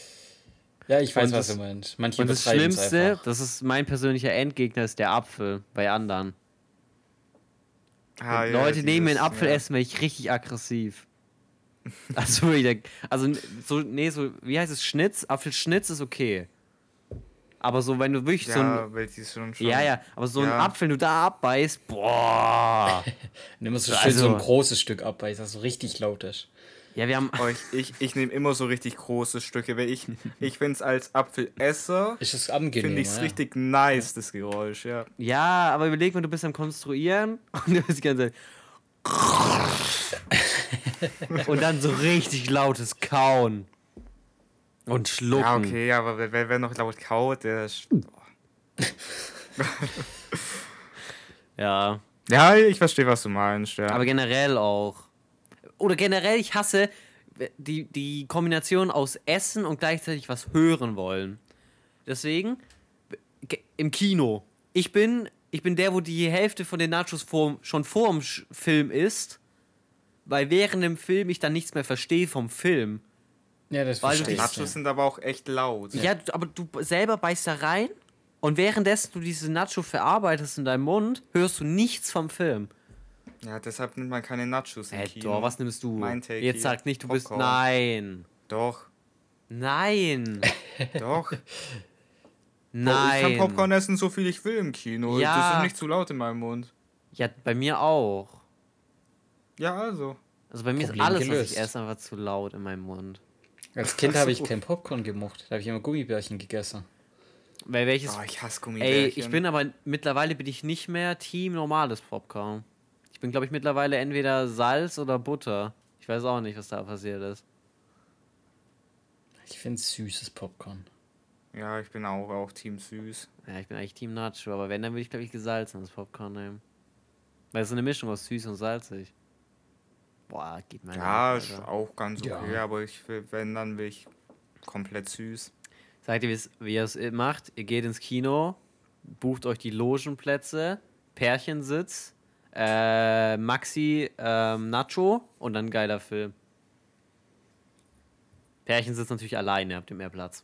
Ja, ich weiß, Und was das- du meinst. Manche Und das Schlimmste, einfach. das ist mein persönlicher Endgegner, ist der Apfel bei anderen. Ah, ja, Leute neben mir einen dieses- Apfel ja. essen, werde ich richtig aggressiv. Also, also so, nee, so, wie heißt es, Schnitz? Apfelschnitz ist okay. Aber so, wenn du wirklich so ein, Ja, weil die ist schon, schon ja, ja, aber so ein Ja. Apfel, wenn du da abbeißt, boah. Nimm so schön Also- so ein großes Stück ab, weil das so richtig laut ist. Ja, wir haben, Oh, ich ich, ich nehme immer so richtig große Stücke, weil ich, ich finde es als Apfelesser, Ist es angenehm, finde ich es ja. richtig nice, das Geräusch, ja. ja, aber überleg mal, du bist am Konstruieren und du bist die ganze Zeit und dann so richtig lautes Kauen und Schlucken. Ja, okay, aber wer, wer, noch laut kaut, der ist... Ja, Ja, ich verstehe, was du meinst, ja. aber generell auch. Oder generell, ich hasse die, die Kombination aus Essen und gleichzeitig was hören wollen. Deswegen, ge- im Kino. Ich bin, ich bin der, wo die Hälfte von den Nachos vor, schon vor dem Sch- Film ist, weil während dem Film ich dann nichts mehr verstehe vom Film. Ja, das Weil verstehe die ich. Nachos sind aber auch echt laut. Ja, du- aber du selber beißt da rein und währenddessen du diese Nacho verarbeitest in deinem Mund, hörst du nichts vom Film. Ja, deshalb nimmt man keine Nachos im Hä, Kino. doch, was nimmst du? Mein Take Jetzt sag nicht, du bist. Popcorn. Nein. Doch, Nein. doch. Nein. Ich kann Popcorn essen, so viel ich will im Kino. Ja. Das ist nicht zu laut in meinem Mund. Ja, bei mir auch. Ja, also. Also bei mir Problem ist alles, was gelöst. ich esse, einfach zu laut in meinem Mund. Als Kind habe ich kein Popcorn gemocht. Da habe ich immer Gummibärchen gegessen. Weil welches. Oh, ich hasse Ey, Gummibärchen. ich bin aber mittlerweile bin ich nicht mehr Team normales Popcorn. Ich bin, glaube ich, mittlerweile entweder Salz oder Butter. Ich weiß auch nicht, was da passiert ist. Ich finde süßes Popcorn. Ja, ich bin auch, auch Team Süß. Ja, ich bin eigentlich Team Nacho, aber wenn, dann würde ich, glaube ich, gesalzenes Popcorn nehmen. Weil es ist eine Mischung aus süß und salzig. Boah, geht mir Ja, ist auch ganz Ja. okay, aber ich will, wenn, dann will ich komplett süß. Sagt ihr, wie ihr es macht? Ihr geht ins Kino, bucht euch die Logenplätze, Pärchensitz, äh, Maxi, ähm, Nacho und dann geiler Film. Pärchensitz natürlich alleine, habt ihr mehr Platz.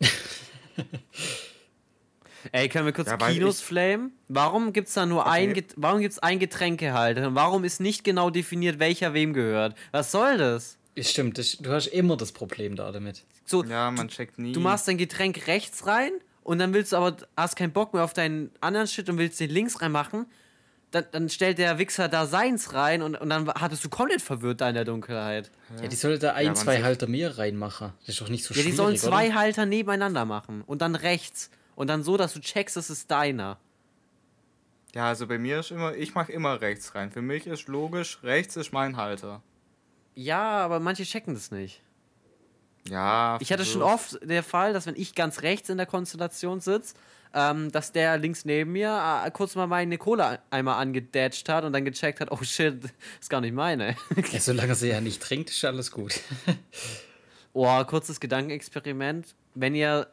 Ey, können wir kurz Ja, Kinos ich- flamen? Warum gibt's da nur ein, Okay. Get- warum gibt's ein Getränkehalter? Und warum ist nicht genau definiert, welcher wem gehört? Was soll das? Ist Stimmt, das, du hast immer das Problem da damit. So, Ja, man checkt nie. Du machst dein Getränk rechts rein und dann willst du aber, hast keinen Bock mehr auf deinen anderen Shit und willst den links reinmachen. Dann, dann stellt der Wichser da seins rein und, und dann hattest du komplett verwirrt da in der Dunkelheit. Ja, die sollte da ein, man zwei Halter mehr reinmachen. Das ist doch nicht so Ja, die schwierig, sollen zwei oder? Halter nebeneinander machen und dann rechts. Und dann so, dass du checkst, das ist deiner. Ja, also bei mir ist immer, ich mache immer rechts rein. Für mich ist logisch, rechts ist mein Halter. Ja, aber manche checken das nicht. Ja. Ich hatte schon oft der Fall, dass wenn ich ganz rechts in der Konstellation sitze, ähm, dass der links neben mir äh, kurz mal meine Cola einmal angedatscht hat und dann gecheckt hat, oh shit, ist gar nicht meine. Ja, solange sie ja nicht trinkt, ist alles gut. Oh, kurzes Gedankenexperiment. Wenn ihr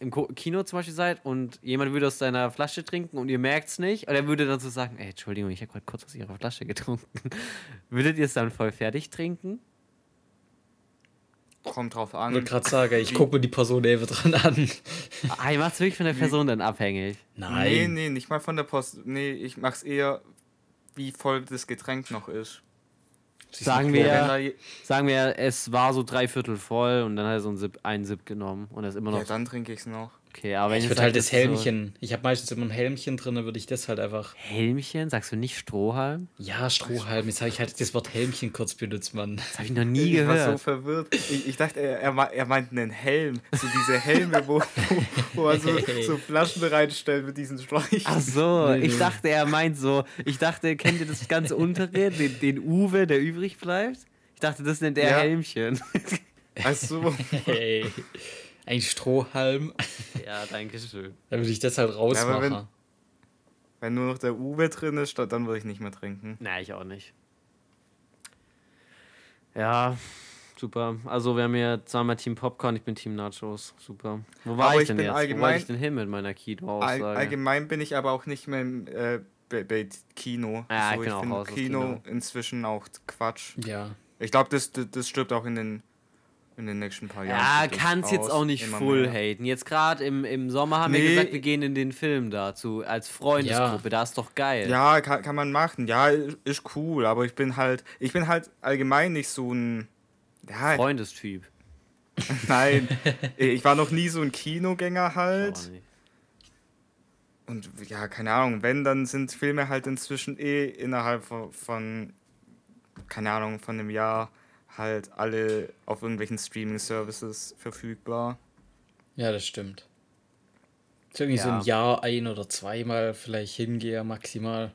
im Kino zum Beispiel seid und jemand würde aus seiner Flasche trinken und ihr merkt es nicht, oder er würde dann so sagen, ey, Entschuldigung, ich habe gerade kurz aus ihrer Flasche getrunken. Würdet ihr es dann voll fertig trinken? Kommt drauf Ich an. wollte gerade sagen, ich gucke mir die Person neben dran an. Ah, ihr macht es wirklich von der Person dann abhängig. Nein. Nee, nee, nicht mal von der Post. Nee, ich mach's eher, wie voll das Getränk noch ist. Sagen wir, sagen wir, es war so drei Viertel voll und dann hat er so einen Sip, einen Sip genommen und er ist immer noch Ja, dann trinke ich's noch. Okay. Aber wenn Ich würde halt das Helmchen. Ich habe meistens immer ein Helmchen drin, dann würde ich das halt einfach. So Helmchen, sagst du nicht Strohhalm? Ja, Strohhalm. Jetzt habe ich halt das Wort Helmchen kurz benutzt, Mann. Das habe ich noch nie ich war so gehört. verwirrt. Ich, ich dachte, er, er, mei- er meint einen Helm. So diese Helme, wo, wo, wo er so, so Flaschen reinstellt mit diesen Schläuchen. Ach so, ich dachte, er meint so, ich dachte, kennt ihr das ganze untere, den, den Uwe, der übrig bleibt? Ich dachte, das nennt er Ja. Helmchen. Ach so. Hey. Ein Strohhalm. ja, danke schön. Dann würde ich das halt aber rausmachen. wenn- Wenn nur noch der Uwe drin ist, dann dann würde ich nicht mehr trinken. Na, ich auch nicht. Ja, super. Also wir haben ja zweimal Team Popcorn, ich bin Team Nachos. Super. Wo war Aber ich ich denn bin jetzt? Wo allgemein- ich denn hin mit meiner All, Kino-Aussage? allgemein bin ich aber auch nicht mehr im, äh, bei, bei Kino. Ja, ich so, bin auch find raus aus Kino, Kino. inzwischen auch Quatsch. ja. Ich glaube, das, das, das stirbt auch in den, in den nächsten paar Jahren. ja, kannst jetzt auch nicht full mehr. haten. Jetzt gerade im, im Sommer haben wir Nee. gesagt, wir gehen in den Film dazu als Freundesgruppe. Da ist doch geil. Ja, kann, kann man machen. Ja, ist cool, aber ich bin halt, ich bin halt allgemein nicht so ein. Ja, Freundestyp. nein. ich war noch nie so ein Kinogänger halt. nicht. Und ja, keine Ahnung, wenn, dann sind Filme halt inzwischen eh innerhalb von, von keine Ahnung, von einem Jahr halt alle auf irgendwelchen Streaming-Services verfügbar. Ja, das stimmt. So irgendwie so Ja. ein Jahr ein oder zweimal vielleicht hingehe maximal.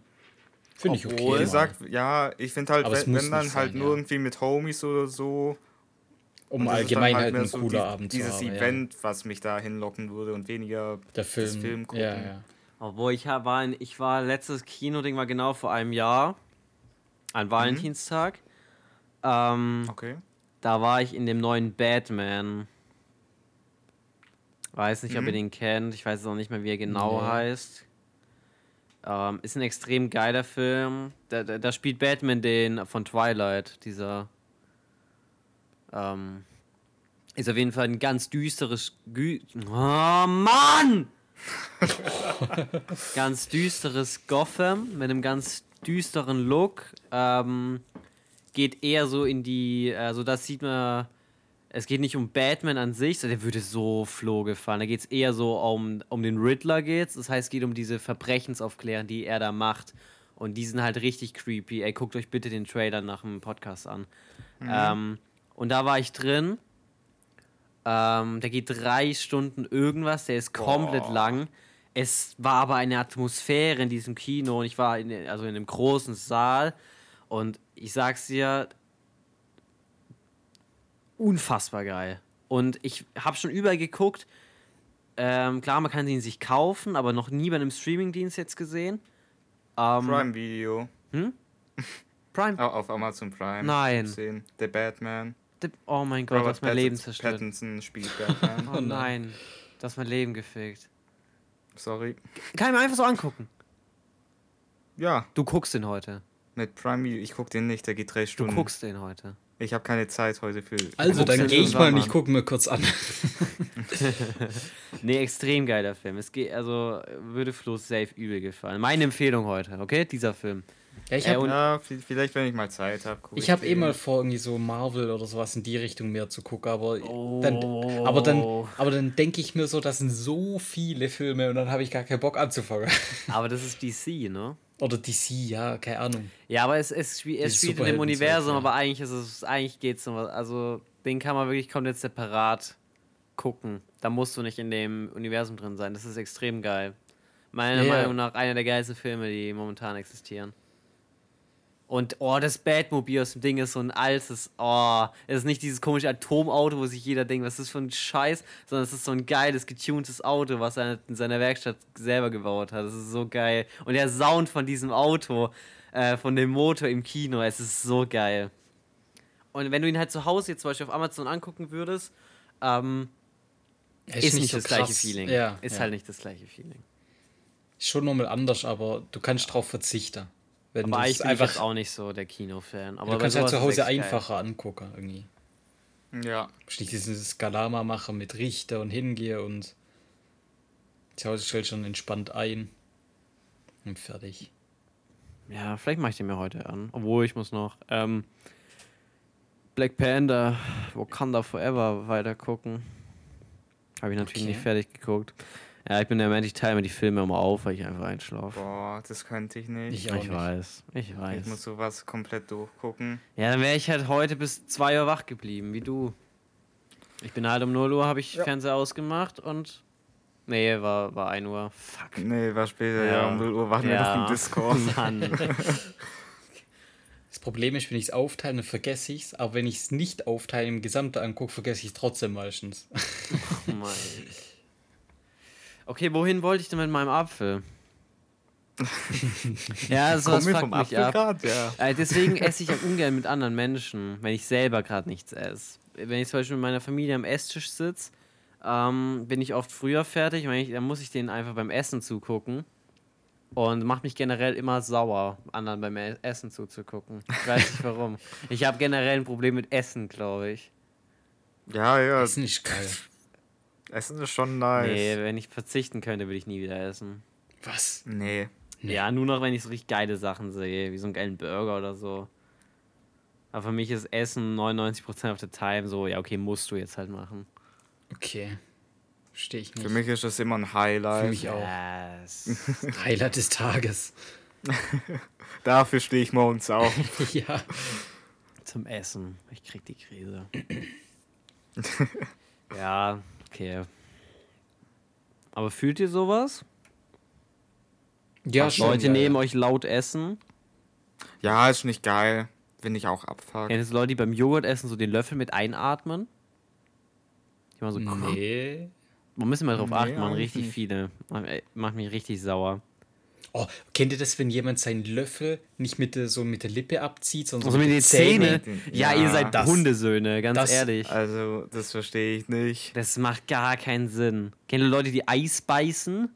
Finde ich okay. Obwohl- Wie mal. gesagt, ja, ich finde halt, Aber wenn, wenn dann halt sein, nur ja. irgendwie mit Homies oder so. um ist allgemein halt mehr ein so cooler die- Abend zu Dieses haben. Event, was mich da hinlocken würde und weniger Ja. Der das Film. Film gucken. ja, ja. Obwohl ich war, in, ich war letztes Kinoding war genau vor einem Jahr, an Valentinstag. Ähm, Okay. Da war ich in dem neuen Batman. Weiß nicht, ob Mhm. ihr den kennt. Ich weiß auch nicht mehr, wie er genau Nee. heißt. Ähm, ist ein extrem geiler Film. Da, da, da spielt Batman den von Twilight, dieser. Ähm, ist auf jeden Fall ein ganz düsteres. Gü oh Mann! ganz düsteres Gotham mit einem ganz düsteren Look. Ähm, geht eher so in die, also das sieht man, es geht nicht um Batman an sich, der würde so floh gefallen. Da geht es eher so um, um den Riddler geht's. Das heißt, es geht um diese Verbrechensaufklären, die er da macht. Und die sind halt richtig creepy. Ey, guckt euch bitte den Trailer nach dem Podcast an. Ähm, und da war ich drin. Ähm, der geht drei Stunden irgendwas, der ist komplett Boah. lang. Es war aber eine Atmosphäre in diesem Kino und ich war in, also in einem großen Saal und ich sag's dir, unfassbar geil. Und ich habe schon überall geguckt. Ähm, klar, man kann ihn sich kaufen, aber noch nie bei einem Streamingdienst jetzt gesehen. Ähm, Prime Video. Prime. Oh, auf Amazon Prime. Nein. Sehen. The Batman. Oh mein Gott, das mein Leben zerstört. Pattinson spielt Batman. Oh nein, das hat mein Leben gefickt. Sorry. Kann ich mir einfach so angucken. Ja, Du guckst den heute. Mit Prime Video. Ich guck den nicht, der geht drei Du Stunden. guckst den heute. Ich habe keine Zeit heute für. Also, dann gehe ich mal und ich gucke mir kurz an. Nee, extrem geiler Film. Es geht, also würde Flo safe übel gefallen. Meine Empfehlung heute, okay? Dieser Film. Ja, ich Äh, habe und- Ja, vi- vielleicht, wenn ich mal Zeit habe. ich hab eh mal vor, irgendwie so Marvel oder sowas in die Richtung mehr zu gucken, aber dann, aber dann, aber dann denke ich mir so, das sind so viele Filme und dann habe ich gar keinen Bock anzufangen. Aber das ist DC, ne? Oder DC, ja, keine Ahnung. Ja, aber es, es, spiel, es spielt in dem Universum, aber eigentlich ist es, eigentlich geht's um was. Also, den kann man wirklich komplett separat gucken. Da musst du nicht in dem Universum drin sein. Das ist extrem geil. Meiner Ja. Meinung nach einer der geilsten Filme, die momentan existieren. Und oh, das Batmobil aus dem Ding ist so ein altes, oh, es ist nicht dieses komische Atomauto, wo sich jeder denkt, was ist das für ein Scheiß, sondern es ist so ein geiles, getuntes Auto, was er in seiner Werkstatt selber gebaut hat. Das ist so geil. Und der Sound von diesem Auto, äh, von dem Motor im Kino, es ist so geil. Und wenn du ihn halt zu Hause jetzt zum Beispiel auf Amazon angucken würdest, ähm, ist, nicht, das gleiche krass. Feeling. Ja, ist ja. halt nicht das gleiche Feeling. Ist schon nochmal anders, aber du kannst drauf verzichten. Wenn Aber du ich einfach. auch nicht so der Kinofan. Aber du bei kannst halt zu Hause echt geil. einfacher angucken irgendwie. Ja. Schließlich dieses Skalama machen mit Richter und hingehe und zu Hause stellt schon entspannt ein. Und fertig. Ja, vielleicht mache ich den mir heute an. Obwohl, ich muss noch ähm, Black Panther, Wakanda Forever weiter gucken. Habe ich natürlich Okay. nicht fertig geguckt. Ja, ich bin der Mensch, ich teile mir die Filme immer auf, weil ich einfach einschlafe. Boah, das könnte ich nicht. Ich Ich, auch nicht. weiß, ich Ich weiß. muss sowas komplett durchgucken. Ja, dann wäre ich halt heute bis 2 Uhr wach geblieben, wie du. Ich bin halt um 0 Uhr, habe ich Fernseher ausgemacht und. Nee, war, war 1 Uhr. Fuck. Nee, war später, ja, um 0 Uhr waren wir noch im Discord. Mann. Das Problem ist, wenn ich es aufteile, dann vergesse ich es. Aber wenn ich es nicht aufteile, im Gesamten angucke, vergesse ich es trotzdem meistens. Oh Mann. Okay, wohin wollte ich denn mit meinem Apfel? ja, sowas Kommen wir fuckt vom mich Apfel ab. grad? Ja. Äh, deswegen esse ich auch ungern mit anderen Menschen, wenn ich selber gerade nichts esse. Wenn ich zum Beispiel mit meiner Familie am Esstisch sitze, ähm, bin ich oft früher fertig, ich, dann muss ich denen einfach beim Essen zugucken. Und macht mich generell immer sauer, anderen beim E- Essen zuzugucken. Ich weiß nicht warum. Ich habe generell ein Problem mit Essen, glaube ich. Ja, ja, Das ist nicht geil. Essen ist schon nice. Nee, wenn ich verzichten könnte, würde ich nie wieder essen. Was? Nee. Nee. Ja, nur noch, wenn ich so richtig geile Sachen sehe, wie so einen geilen Burger oder so. Aber für mich ist Essen 99% of the time so, ja, okay, musst du jetzt halt machen. Okay. Verstehe ich nicht. Für mich ist das immer ein Highlight. Für mich auch. Yes. Highlight des Tages. Dafür stehe ich morgens auf. ja. Zum Essen. Ich krieg die Krise. ja, okay. Aber fühlt ihr sowas? Ja, Dass schon. Leute ja, neben ja. euch laut essen? Ja, ist nicht geil. Wenn ich auch abfuck. Ihr so Leute, die beim Joghurt essen so den Löffel mit einatmen? Die machen so Nee. Man muss immer drauf Nee, achten, man richtig nicht. viele. Macht mich richtig sauer. Oh, kennt ihr das, wenn jemand seinen Löffel nicht mit der, so mit der Lippe abzieht, sondern Also so mit den Zähnen. Zähnen. Ja, Ja, ihr seid das- Hundesöhne, ganz das- ehrlich. Also, das verstehe ich nicht. Das macht gar keinen Sinn. Kennt ihr Leute, die Eis beißen?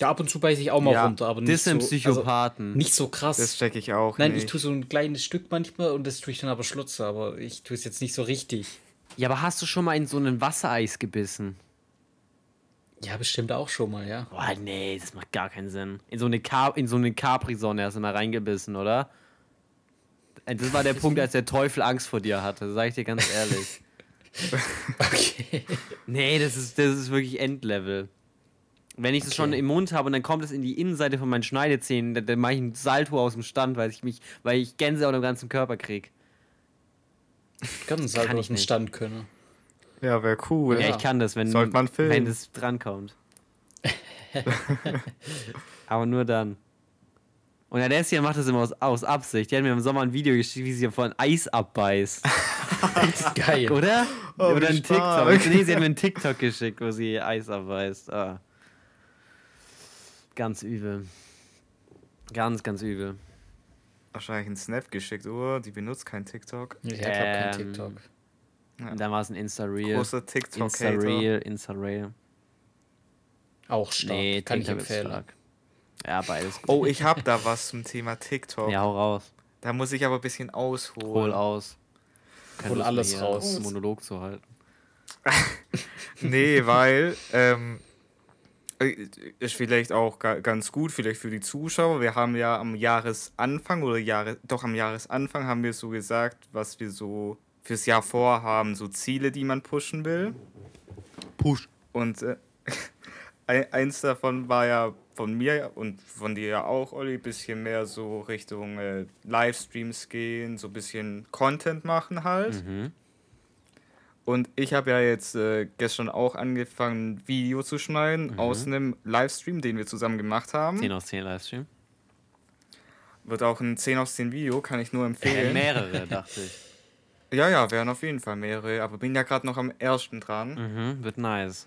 Ja, ab und zu beiße ich auch mal Ja, runter, aber nicht Das sind so, Psychopathen. Also, nicht so krass. Das checke ich auch Nein, nicht. ich tue so ein kleines Stück manchmal und das tue ich dann aber schlutzen, aber ich tue es jetzt nicht so richtig. ja, aber hast du schon mal in so ein Wassereis gebissen? Ja, bestimmt auch schon mal, ja. Boah, nee, das macht gar keinen Sinn. In so eine, Car in so eine Capri-Sonne hast du mal reingebissen, oder? Äh, Das war der Punkt, als der Teufel Angst vor dir hatte, sag ich dir ganz ehrlich. Okay. Nee, das ist, das ist wirklich Endlevel. Wenn ich das schon Okay. im Mund habe und dann kommt es in die Innenseite von meinen Schneidezähnen, dann, dann mache ich einen Salto aus dem Stand, weil ich mich, weil ich Gänsehaut im ganzen Körper krieg. Ganz halt Kann aus ich dem nicht. Stand können. Ja, wäre cool. Ja, Ja. ich kann das, wenn, Sollte man filmen. wenn es drankommt. Aber nur dann. Und Alessia macht das immer aus, aus Absicht. Die hat mir im Sommer ein Video geschickt, wie sie von Eis abbeißt. Geil. Oder? Oh, Oder ein TikTok. Nee, sie hat mir einen TikTok geschickt, wo sie Eis abbeißt. Ah. Ganz übel. Ganz, ganz übel. Wahrscheinlich einen Snap geschickt, oder? Die benutzt kein TikTok. Ich hab kein Ähm, TikTok. Ja. Und dann war es ein Insta-Reel. Großer TikTok-Hater. Insta-Reel, Insta-Reel. Auch stark. Nee, Kann ich TikTok ist empfehlen. stark. Ja, beides. gut. Oh, ich hab da was zum Thema TikTok. Ja, hau raus. Da muss ich aber ein bisschen ausholen. Hol aus. Hol Lust alles raus. einen Monolog zu halten. Nee, weil ähm, äh, ist vielleicht auch ga- ganz gut, vielleicht für die Zuschauer. Wir haben ja am Jahresanfang oder Jahre, doch am Jahresanfang haben wir so gesagt, was wir so fürs Jahr vorhaben, so Ziele, die man pushen will. Push. Und äh, ein- eins davon war ja von mir und von dir ja auch, Olli, bisschen mehr so Richtung äh, Livestreams gehen, so ein bisschen Content machen halt. Mhm. Und ich habe ja jetzt äh, gestern auch angefangen, ein Video zu schneiden aus einem Livestream, den wir zusammen gemacht haben. 10 aus 10 Livestream. Wird auch ein 10 aus 10 Video, kann ich nur Äh, empfehlen. mehrere, dachte ich. ja, ja, wären auf jeden Fall mehrere, aber bin ja gerade noch am ersten dran. Mhm, wird nice.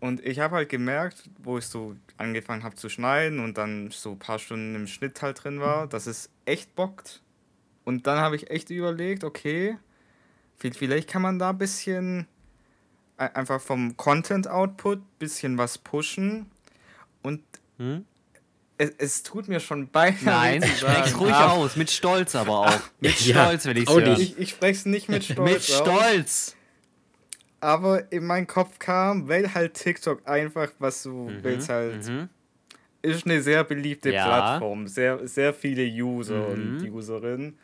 Und ich habe halt gemerkt, wo ich so angefangen habe zu schneiden und dann so ein paar Stunden im Schnitt halt drin war, dass es echt bockt. Und dann habe ich echt überlegt, okay, vi- vielleicht kann man da ein bisschen ein- einfach vom Content-Output ein bisschen was pushen. Und Hm? Es, es tut mir schon beinahe Nein, sprech's ruhig aber aus. Mit Stolz aber auch. Mit Ja, Stolz will ich's hören. Ich, ich spreche es nicht mit Stolz Mit. Stolz. Aber in meinen Kopf kam, weil halt TikTok einfach, was du willst, halt Mhm. ist eine sehr beliebte Ja. Plattform. Sehr, sehr viele User und Mhm. Userinnen.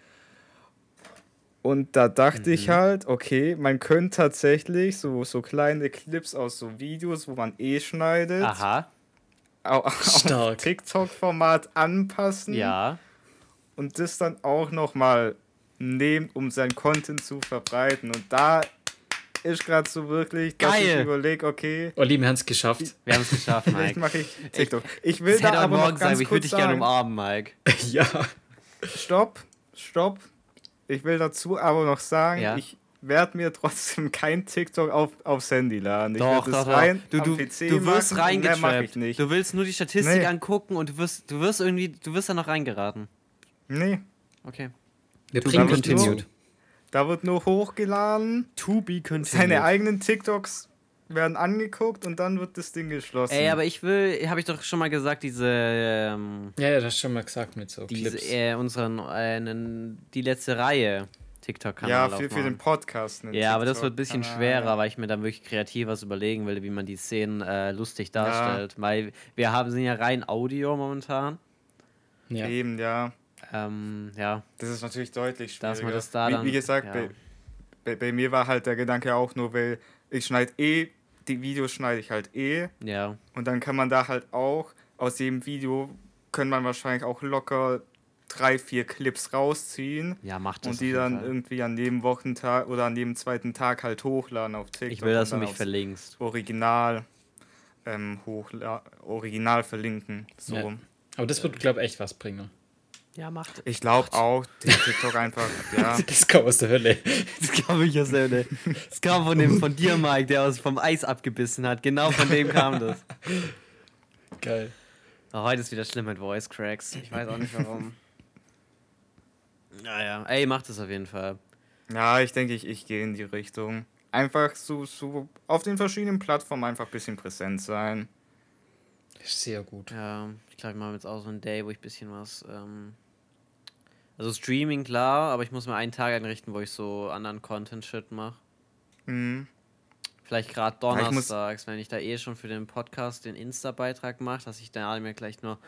Und da dachte ich Mhm. halt, okay, man könnte tatsächlich so, so kleine Clips aus so Videos, wo man eh schneidet, Aha. Au- auf. TikTok-Format anpassen Ja. und das dann auch nochmal nehmen, um sein Content zu verbreiten. Und da ist gerade so wirklich, dass ich Geil. überlege, okay, Olli, wir haben es geschafft. Wir haben es geschafft, vielleicht Mike. mache ich TikTok. Ich will Ich da aber noch sagen, ganz ich würde dich gerne sagen, umarmen, Mike. ja. Stopp, stopp. Ich will dazu aber noch sagen, Ja. ich werde mir trotzdem kein TikTok auf, aufs Handy laden. Ich Doch, werd doch, das rein doch. Du, du, PC du wirst reingetrappt. nicht. Du willst nur die Statistik Nee. angucken und du wirst, du wirst irgendwie, du wirst da noch reingeraten. Nee, Okay. Wir Da bringen wird nur- continued. da wird nur hochgeladen, To be continued. seine eigenen TikToks werden angeguckt und dann wird das Ding geschlossen. Ey, aber ich will, habe ich doch schon mal gesagt, diese, ähm, Ja, ja, das hast du schon mal gesagt mit so diese, Clips. äh, unseren, äh, die letzte Reihe TikTok-Kanal ja, für, für aufmachen. den Podcast. Ja, aber das wird ein bisschen schwerer, weil ich mir dann wirklich kreativ was überlegen will, wie man die Szenen äh, lustig darstellt. Weil wir haben, sind ja rein Audio momentan. ja. Eben, ja. Ähm, ja, Das ist natürlich deutlich schwieriger. Dass man das da wie, dann- wie gesagt, ja. bei, bei, bei mir war halt der Gedanke auch nur, weil ich schneide eh, die Videos schneide ich halt eh ja. und dann kann man da halt auch, aus jedem Video können man wahrscheinlich auch locker drei, vier Clips rausziehen Ja, macht das. und die dann Fall. irgendwie an jedem Wochentag oder an jedem zweiten Tag halt hochladen auf TikTok. Ich will, dass du mich verlinkst. Original ähm, hochla Original verlinken. So. Ja. Aber das wird, glaube ich, echt was bringen. Ja, macht. Ich glaube auch, TikTok einfach, ja. Das kam aus der Hölle. Das kam ich aus der Das kam von dem von dir, Mike, der aus vom Eis abgebissen hat. Genau von dem kam das. Geil. Oh, heute ist wieder schlimm mit Voice Cracks. Ich weiß auch nicht warum. Naja, ey, macht es auf jeden Fall. Ja, ich denke, ich, ich gehe in die Richtung. Einfach so, so auf den verschiedenen Plattformen einfach ein bisschen präsent sein. Sehr gut. Ja, ich glaube, ich mache jetzt auch so einen Day, wo ich ein bisschen was. Ähm also Streaming, klar, aber ich muss mir einen Tag einrichten, wo ich so anderen Content-Shit mache. Mhm. Vielleicht gerade ich donnerstags, wenn ich da eh schon für den Podcast den Insta-Beitrag mache, dass ich da mir gleich nur.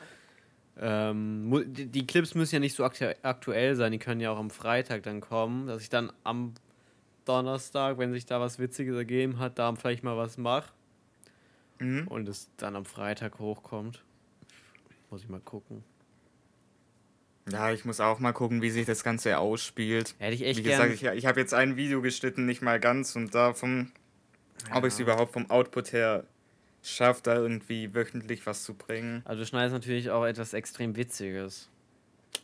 Ähm, die, Clips müssen ja nicht so aktu aktuell sein, die können ja auch am Freitag dann kommen, dass ich dann am Donnerstag, wenn sich da was Witziges ergeben hat, da vielleicht mal was mache Mhm. und es dann am Freitag hochkommt. Muss ich mal gucken. Ja, ich muss auch mal gucken, wie sich das Ganze ausspielt. Hätte ich echt Wie gesagt, ich, ich habe jetzt ein Video geschnitten, nicht mal ganz und da vom, ob ich es Ja. überhaupt vom Output her schafft, da irgendwie wöchentlich was zu bringen. Also du schneidest natürlich auch etwas extrem Witziges.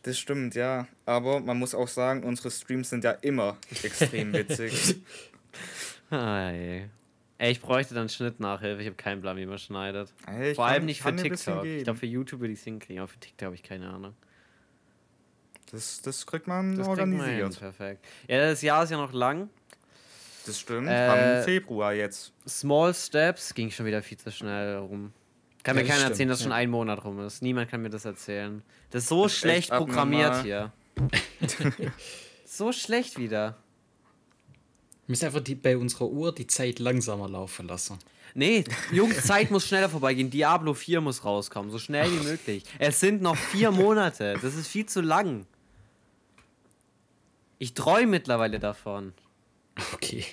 Das stimmt, ja. Aber man muss auch sagen, unsere Streams sind ja immer extrem witzig. Hey. Ey, ich bräuchte dann Schnittnachhilfe. Ich habe keinen Plan, wie man schneidet. Ey, Vor kann- allem nicht für TikTok. Ich glaube, für YouTube würde ich es hinkriegen, aber für TikTok habe ich keine Ahnung. Das, das kriegt man Das kriegt man hin, organisiert. perfekt. Ja, das Jahr ist ja noch lang. Das stimmt. Äh, Am Februar jetzt. Small Steps ging schon wieder viel zu schnell rum. Kann Ja, mir das keiner stimmt, erzählen, dass ja. schon ein Monat rum ist. Niemand kann mir das erzählen. Das ist so ist schlecht echt programmiert abnormal. hier. so schlecht wieder. Wir müssen einfach die, bei unserer Uhr die Zeit langsamer laufen lassen. Nee, Jungs, Zeit muss schneller vorbeigehen. Diablo 4 muss rauskommen, so schnell wie möglich. Es sind noch vier Monate. Das ist viel zu lang. Ich träume mittlerweile davon. Okay.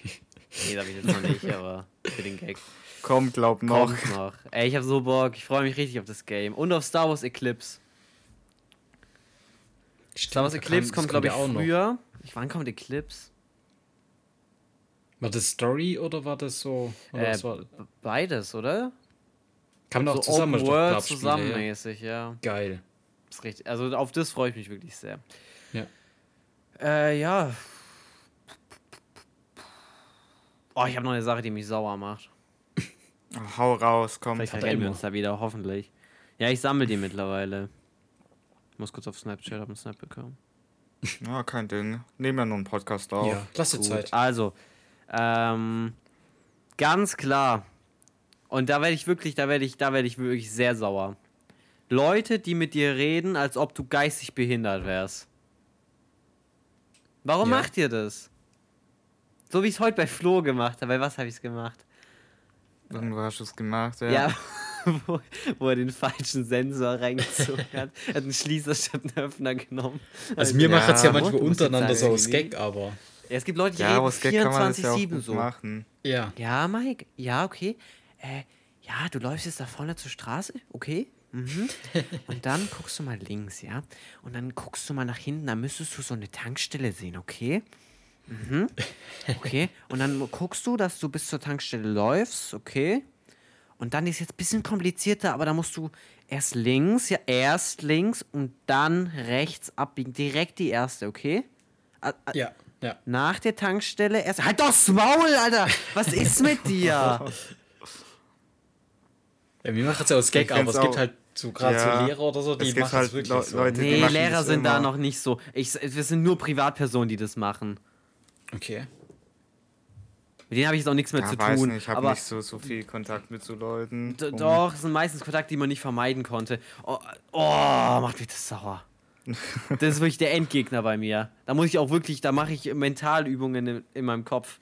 Nee, das hab ich jetzt noch nicht, aber für den Gag. Komm, glaub noch. Kommt noch. Ey, ich hab so Bock. Ich freue mich richtig auf das Game. Und auf Star Wars Eclipse. Star Wars da Eclipse kommt, glaube ich, auch noch. früher. Ich, wann kommt Eclipse? War das Story oder war das so? Oder Äh, war, beides, oder? kam noch so zusammen? Open doch World zusammenmäßig, ja. Geil. Ist richtig. Also auf das freue ich mich wirklich sehr. Ja. Äh, ja. Oh, ich habe noch eine Sache, die mich sauer macht. Oh, hau raus, komm. Vielleicht Hat er verkennen wir uns da wieder, hoffentlich. Ja, ich sammle die mittlerweile. Ich muss kurz auf Snapchat, hab einen Snap bekommen. Ja, kein Ding. Nehmen wir nur einen Podcast auf. Ja, lass dir Gut, Zeit. Also, ähm, ganz klar. Und da werde ich wirklich, da werde ich, da werde ich wirklich sehr sauer. Leute, die mit dir reden, als ob du geistig behindert wärst. Warum Ja. macht ihr das? So wie ich es heute bei Flo gemacht habe. Bei was habe ich es gemacht? Irgendwo hast du es gemacht, ja. Ja, wo, wo er den falschen Sensor reingezogen hat. Er hat einen Schließer statt einen Öffner genommen. Also mir Ja, macht es ja manchmal untereinander so aus. Gag, aber Ja, es gibt Leute, die Ja, reden aus Gag kann man das ja auch 24-7 gut so. machen. ja. Ja, Mike, ja, okay. Äh, ja, du läufst jetzt da vorne zur Straße, okay? Mhm. Und dann guckst du mal links, ja? Und dann guckst du mal nach hinten, da müsstest du so eine Tankstelle sehen, okay? Mhm. Okay. Und dann guckst du, dass du bis zur Tankstelle läufst, okay? Und dann ist jetzt ein bisschen komplizierter, aber da musst du erst links, ja, erst links und dann rechts abbiegen. Direkt die erste, okay? A- a- Ja, ja. nach der Tankstelle erst. Halt doch das Maul, Alter! Was ist mit dir? ja mir macht es ja aus Gag, aber es gibt halt so gerade Ja, so Lehrer oder so, die machen halt es wirklich Leu- so. Leute, Nee, machen Lehrer sind da immer. noch nicht so. Ich, wir sind nur Privatpersonen, die das machen. Okay. Mit denen habe ich jetzt auch nichts mehr Ja, zu weiß tun. nicht, ich habe nicht so, so viel Kontakt mit so Leuten. d- Um- doch, es sind meistens Kontakte, die man nicht vermeiden konnte. Oh, oh macht mich das sauer. Das ist wirklich der Endgegner bei mir. Da muss ich auch wirklich, da mache ich Mentalübungen in, in meinem Kopf.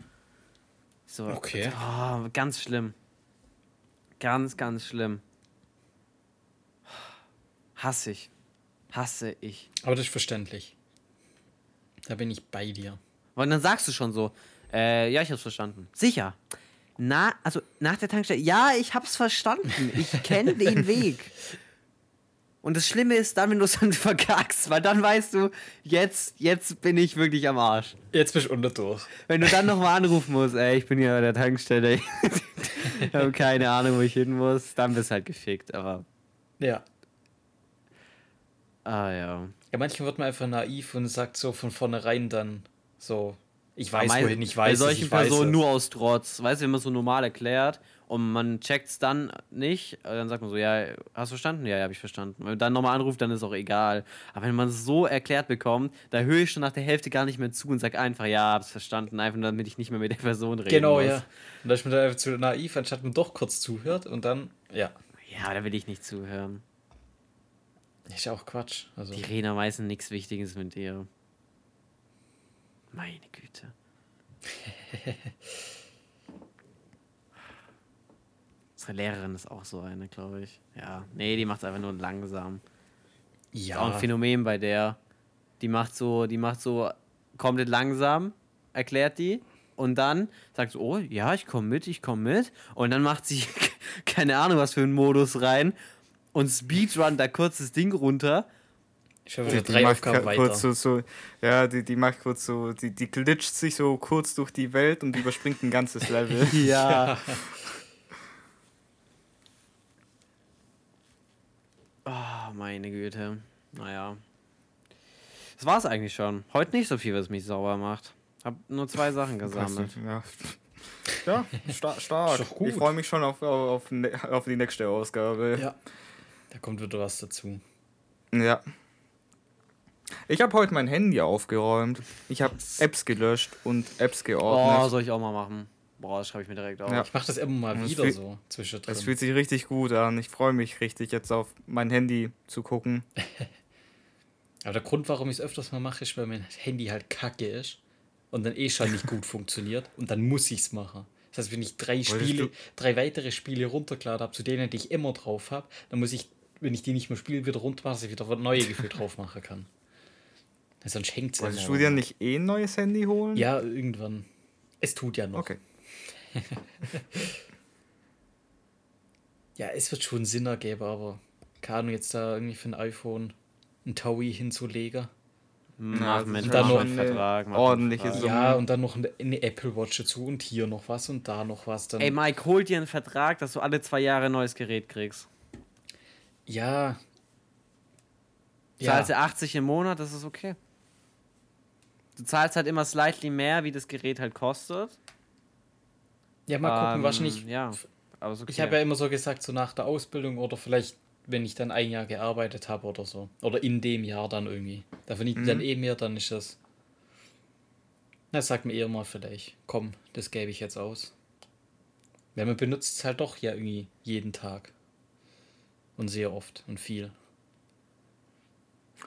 So. Okay. Oh, ganz schlimm. Ganz, ganz schlimm. Hasse ich. Hasse ich. Aber das ist verständlich. Da bin ich bei dir. Und dann sagst du schon so, äh, ja, ich hab's verstanden. Sicher. Na, also nach der Tankstelle, ja, ich hab's verstanden. Ich kenne den Weg. Und das Schlimme ist dann, wenn du es dann verkackst, weil dann weißt du, jetzt, jetzt bin ich wirklich am Arsch. Jetzt bist du unter durch. Wenn du dann nochmal anrufen musst, ey, ich bin hier bei der Tankstelle, ich habe keine Ahnung, wo ich hin muss, dann bist du halt gefickt, aber, Ja. ah ja. Ja, manchmal wird man einfach naiv und sagt so von vornherein dann so, ich weiß, Mei- wohin ich Bei weiß. es, solchen ich weiß Personen nur aus Trotz. Weißt du, wenn man es so normal erklärt und man checkt es dann nicht, äh, dann sagt man so, ja, hast du verstanden? Ja, ja, habe ich verstanden. Wenn man dann nochmal anruft, dann ist auch egal. Aber wenn man es so erklärt bekommt, da höre ich schon nach der Hälfte gar nicht mehr zu und sag einfach, ja, hab's verstanden, einfach nur, damit ich nicht mehr mit der Person rede. Genau, muss. ja. Und da ist man dann einfach zu naiv, anstatt man doch kurz zuhört und dann, ja. Ja, da will ich nicht zuhören. Ist ja auch Quatsch. Also, Die reden am meisten nichts Wichtiges mit dir. Meine Güte. Unsere Lehrerin ist auch so eine, glaube ich. Ja, nee, die macht es einfach nur langsam. Ist auch ein ja. Phänomen bei der. Die macht so, die macht so komplett langsam, erklärt die. Und dann sagt sie, oh ja, ich komme mit, ich komme mit. Und dann macht sie keine Ahnung was für einen Modus rein und speedrun da kurz das Ding runter. Ich habe Die, die macht Aufgaben ka- weiter. kurz so, so, ja, die, die macht kurz so, die, die glitscht sich so kurz durch die Welt und überspringt ein ganzes Level. Ja. Oh, meine Güte. Naja. Das war's eigentlich schon. Heute nicht so viel, was mich sauer macht. Hab nur zwei Sachen gesammelt. Ja, ja star stark. Ich freue mich schon auf, auf, auf, auf die nächste Ausgabe. Ja. Da kommt wieder was dazu. Ja. Ich habe heute mein Handy aufgeräumt. Ich habe Apps gelöscht und Apps Oh, geordnet. soll ich auch mal machen. Boah, das schreibe ich mir direkt auf. Ja. Ich mache das immer mal Das wieder fühl- so zwischendrin. Es fühlt sich richtig gut an. Ich freue mich richtig, jetzt auf mein Handy zu gucken. Aber der Grund, warum ich es öfters mal mache, ist, weil mein Handy halt kacke ist und dann eh schon nicht gut funktioniert und dann muss ich es machen. Das heißt, wenn ich drei Spiele, du- drei weitere Spiele runtergeladen habe, zu denen die ich immer drauf habe, dann muss ich, wenn ich die nicht mehr spiele, wieder runter machen, dass ich wieder neue gefühlt drauf machen kann. Ja, Sonst hängt es Wolltest du dir nicht eh ein neues Handy holen? Ja, irgendwann. Es tut ja noch. Okay. Ja, es wird schon Sinn ergeben, aber keine Ahnung, jetzt da irgendwie für ein iPhone ein Taui hinzulegen. Mach das mit ist dann noch einen eine Vertrag. ordentliche Vertrag. Summe. Ja, und dann noch eine, Apple Watch dazu und hier noch was und da noch was. Dann, Ey, Mike, hol dir einen Vertrag, dass du alle zwei Jahre ein neues Gerät kriegst. ja. Zahlst du 80 im Monat, das ist okay. Du zahlst halt immer slightly mehr, wie das Gerät halt kostet. Ja, mal gucken, Ähm, wahrscheinlich. Ja, aber okay. Ich habe ja immer so gesagt, so nach der Ausbildung oder vielleicht, wenn ich dann ein Jahr gearbeitet habe oder so. Oder in dem Jahr dann irgendwie. Da verdiene ich dann eh mehr, dann ist das. Na, sag mir eher mal vielleicht, komm, das gebe ich jetzt aus. Weil man benutzt es halt doch ja irgendwie jeden Tag. Und sehr oft und viel.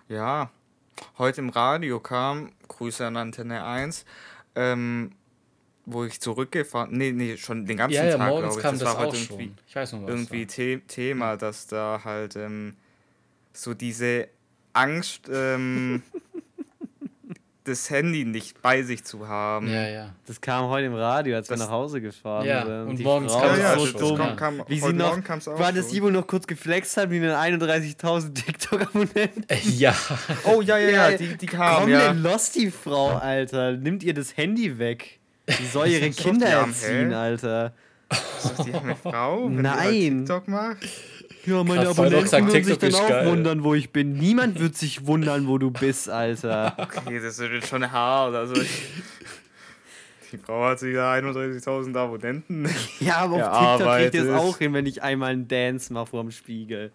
Ja, heute im Radio kam, Grüße an Antenne 1, ähm, wo ich zurückgefahren, nee, nee, schon den ganzen Ja, ja, Tag, morgens glaube ich. kam das, war auch heute irgendwie, schon. Ich weiß noch was. irgendwie war. The Thema, dass da halt ähm, so diese Angst, ähm, das Handy nicht bei sich zu haben. Ja, ja. Das kam heute im Radio, als wir Das- nach Hause gefahren Ja, sind. und Die morgens Frau kam Ja, auch so dumm. kam, kam, Wie sie noch, war das wo noch kurz geflext hat, wie einen 31.000 TikTok-Abonnenten? Ja. Oh, ja, ja, ja, Ja, die, die kam, Komm, ja. denn los, die Frau, Alter. Nimmt ihr das Handy weg. Die soll ihre Kinder erziehen? Alter. Ist das die Frau, wenn die Nein. TikTok macht? Ja, meine Krass, Abonnenten gesagt, würden sich dann auch geil. wundern, wo ich bin. Niemand wird sich wundern, wo du bist, Alter. Okay, das ist schon hart. Also, die Frau hat sich da 31.000 Abonnenten. Ja, aber auf Ja, TikTok kriegt ihr es auch hin, wenn ich einmal einen Dance mache vorm Spiegel.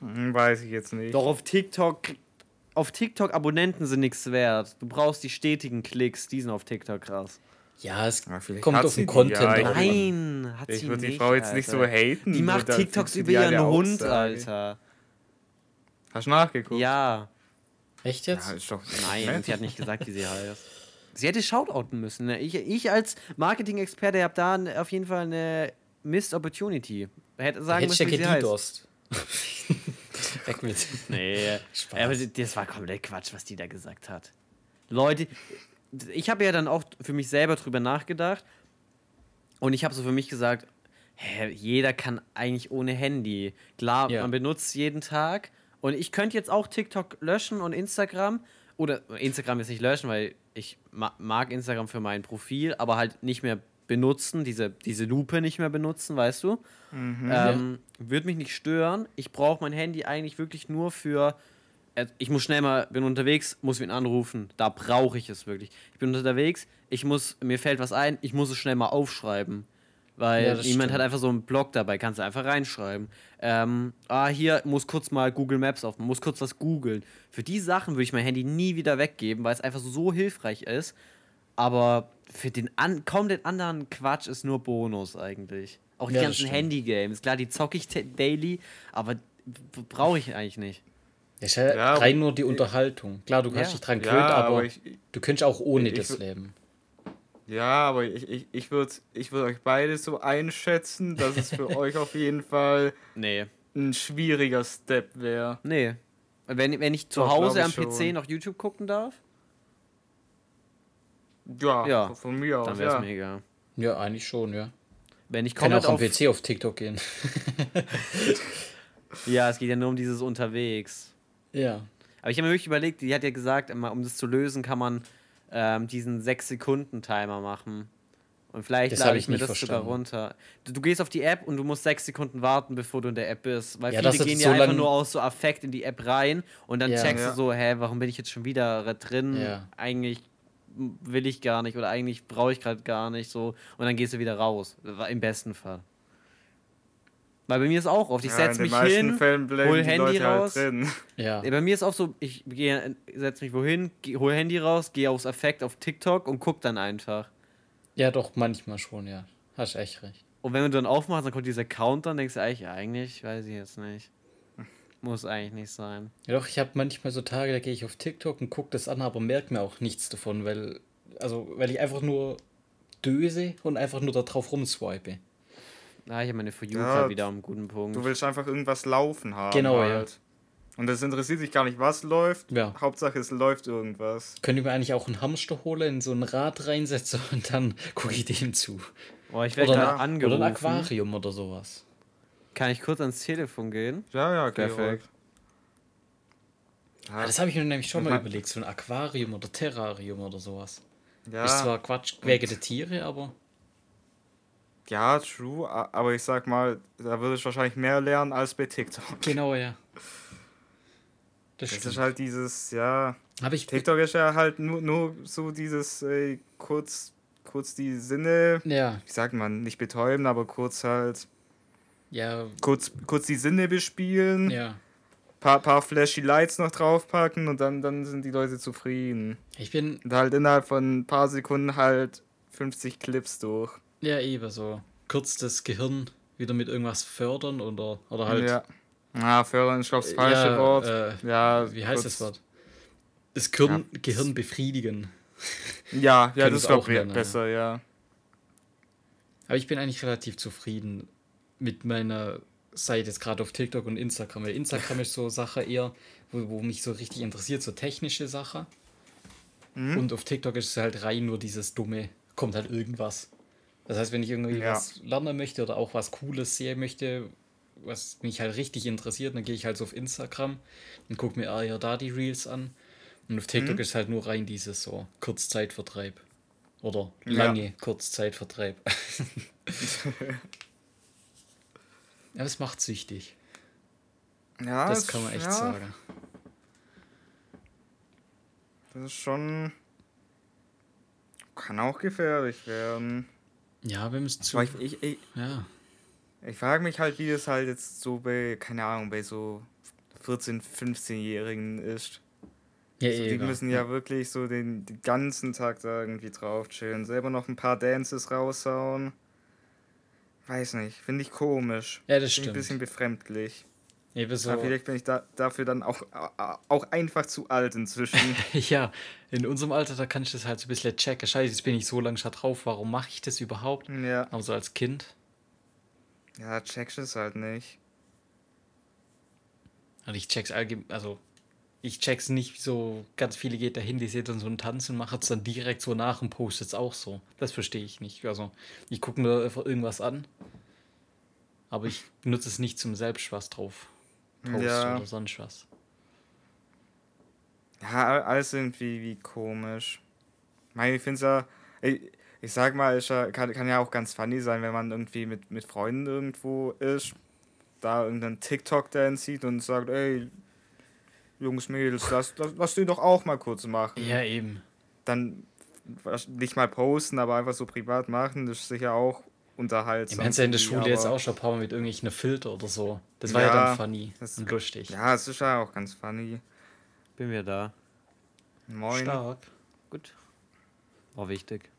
Hm, Weiß ich jetzt nicht. Doch auf TikTok. Auf TikTok Abonnenten sind nichts wert. Du brauchst die stetigen Klicks, die sind auf TikTok krass. Ja, es Ja, kommt auf den Content ja, ich- an. Nein, hat Ich sie würde die nicht, Frau jetzt nicht so Alter. haten. Die macht TikToks über ihren Hund. Alter. Hast du nachgeguckt? Ja. Echt Ja, jetzt? ist doch Nein, sie hat nicht gesagt, wie sie heißt. Sie hätte shoutouten müssen. Ne? Ich, ich als Marketing-Experte habe da auf jeden Fall eine Missed Opportunity. Hätte sagen ich ja müssen, wie sie heißt. Weg mit. Nee, Spaß. aber das war komplett Quatsch, was die da gesagt hat. Leute, ich habe ja dann auch für mich selber drüber nachgedacht und ich habe so für mich gesagt, hä, jeder kann eigentlich ohne Handy. Klar, Ja. man benutzt jeden Tag und ich könnte jetzt auch TikTok löschen und Instagram oder Instagram jetzt nicht löschen, weil ich ma mag Instagram für mein Profil, aber halt nicht mehr benutzen, diese, diese Lupe nicht mehr benutzen, weißt du? Ähm, Würde mich nicht stören. Ich brauche mein Handy eigentlich wirklich nur für. Ich muss schnell mal, bin unterwegs, muss wen anrufen. Da brauche ich es wirklich. Ich bin unterwegs, ich muss, mir fällt was ein, ich muss es schnell mal aufschreiben. Weil Ja, jemand stimmt. hat einfach so einen Blog dabei, kannst du einfach reinschreiben. Ähm, ah, hier muss kurz mal Google Maps aufmachen, muss kurz was googeln. Für die Sachen würde ich mein Handy nie wieder weggeben, weil es einfach so hilfreich ist. Aber für den an komplett anderen Quatsch ist nur Bonus eigentlich. Auch die Ja, ganzen. Handy-Games. Klar, die zocke ich daily, aber brauche ich eigentlich nicht. Ist ja, Ja, rein nur die Unterhaltung. Klar, du kannst Ja. dich dran Ja, gewöhnen, aber, aber ich, du könntest auch ohne ich- das ich- leben. ja, aber ich, ich, ich würde ich würd euch beide so einschätzen, dass es für euch auf jeden Fall Nee. ein schwieriger Step wäre. Nee. Wenn, wenn ich zu Doch, Hause am ich PC schon. noch YouTube gucken darf, Ja, Ja. von- mir aus. dann wäre es ja. mir egal. Ja, eigentlich schon, ja. Wenn ich Ich kann auch am auf, PC auf TikTok gehen. Ja, es geht ja nur um dieses Unterwegs. Ja. Aber ich habe mir wirklich überlegt, die hat ja gesagt, immer, um das zu lösen, kann man ähm, diesen 6-Sekunden-Timer machen. Und vielleicht Das lade ich ich mir das sogar verstanden. runter. Du, du gehst auf die App und du musst sechs Sekunden warten, bevor du in der App bist. Weil Ja, viele gehen so ja einfach lang- nur aus so Affekt in die App rein und dann Ja. checkst Ja. du so, hä, warum bin ich jetzt schon wieder drin? Ja. Eigentlich will ich gar nicht oder eigentlich brauche ich gerade gar nicht so. Und dann gehst du wieder raus. Im besten Fall. Weil bei mir ist auch oft, ich Ja, setze mich hin, Fällen hol Handy Leute raus. halt drin. Ja. Bei mir ist auch so, ich setze mich wohin, geh- hol Handy raus, gehe aufs Effekt auf TikTok und guck dann einfach. ja, doch, manchmal schon, ja. Hast echt recht. Und wenn du dann aufmachst, dann kommt dieser Count, dann denkst du eigentlich, eigentlich, weiß ich jetzt nicht. Muss eigentlich nicht sein. Ja, doch, ich habe manchmal so Tage, da gehe ich auf TikTok und gucke das an, aber merke mir auch nichts davon, weil, also, weil ich einfach nur döse und einfach nur da drauf rumswipe. Ah, ich habe meine For You Ja, gerade wieder am guten Punkt. Du willst einfach irgendwas laufen haben. Genau, halt. Und es interessiert dich gar nicht, was läuft. Ja. Hauptsache, es läuft irgendwas. Könnte ich mir eigentlich auch einen Hamster holen, in so ein Rad reinsetzen und dann gucke ich dem zu. Oh, ich werde Oder, gerade ein- angerufen. oder ein Aquarium oder sowas. Kann ich kurz ans Telefon gehen? Ja, ja, Perfekt. Ah, das habe ich mir nämlich schon mal überlegt, so ein Aquarium oder Terrarium oder sowas. Ja, Ist zwar Quatsch wegen der Tiere, aber ja, true. Aber ich sag mal, da würde ich wahrscheinlich mehr lernen als bei TikTok. genau, ja. Das Das ist halt dieses, ja. Habe ich TikTok ist ja halt nur, nur so dieses äh, kurz, kurz die Sinne, Ja, wie sagt man, nicht betäuben, aber kurz halt, ja, kurz, kurz die Sinne bespielen, ja. paar, paar flashy Lights noch draufpacken und dann, dann sind die Leute zufrieden. Ich bin Und halt innerhalb von ein paar Sekunden halt 50 Clips durch. Ja eben so kurz das Gehirn wieder mit irgendwas fördern oder, oder halt. Ja. Ah, fördern ist, glaube ich, das falsche ja, Wort. Äh, ja, wie heißt kurz- das Wort? Das Gehirn, Ja. Gehirn befriedigen. Ja, ja, das ist, glaube auch ich, besser, ja. Aber ich bin eigentlich relativ zufrieden mit meiner Seite jetzt gerade auf TikTok und Instagram. Weil Instagram ist so Sache eher, wo, wo mich so richtig interessiert, so technische Sache. Mhm. Und auf TikTok ist es halt rein nur dieses dumme, kommt halt irgendwas. Das heißt, wenn ich irgendwie Ja. was lernen möchte oder auch was Cooles sehen möchte, was mich halt richtig interessiert, dann gehe ich halt so auf Instagram und gucke mir eher da die Reels an. Und auf TikTok Mhm. ist halt nur rein dieses so Kurzzeitvertreib. Oder Ja. lange Kurzzeitvertreib. Ja, es macht süchtig. Ja, Das es- kann man echt ja, sagen. Das ist schon. Kann auch gefährlich werden. Ja, wir müssen zu. Ich, ich, ich, Ja. ich frage mich halt, wie das halt jetzt so bei, keine Ahnung, bei so 14-, 15-Jährigen ist. Ja, So, die eben. müssen ja wirklich so den, den ganzen Tag da irgendwie drauf chillen. Selber noch ein paar Dances raushauen. Weiß nicht, finde ich komisch. Ja, das ich ein stimmt. bisschen befremdlich. Eben so. Aber vielleicht bin ich da, dafür dann auch, au- auch einfach zu alt inzwischen. Ja, in unserem Alter, da kann ich das halt so ein bisschen checken. Scheiße, jetzt bin ich so lange schon drauf. Warum mache ich das überhaupt? ja. Aber so als Kind. Ja, checkst es halt nicht. Und ich check's allgemein. Also, ich check's nicht so. Ganz viele geht dahin, die sehen dann so einen Tanz und machen es dann direkt so nach und postet es auch so. Das verstehe ich nicht. Also, ich gucke mir einfach irgendwas an. Aber ich nutze es nicht zum Selbstspaß drauf. Post Ja. oder sonst was. Ja, alles irgendwie wie komisch. Ich meine, ich finde es ja, ich, ich sag mal, ja, kann, kann ja auch ganz funny sein, wenn man irgendwie mit, mit Freunden irgendwo ist, da irgendeinen TikTok-Dance sieht und sagt, ey, Jungs, Mädels, lass, lass, lass den doch auch mal kurz machen. Ja, eben. Dann nicht mal posten, aber einfach so privat machen, das ist sicher auch unterhaltsam. Ich meine, ja in der Schule jetzt auch schon ein paar Mal mit irgendwelchen Filter oder so. Das war ja, Ja, dann funny das- und lustig. Ja, es ist ja auch ganz funny. Bin wieder da. Moin. Stark. Gut. War wichtig.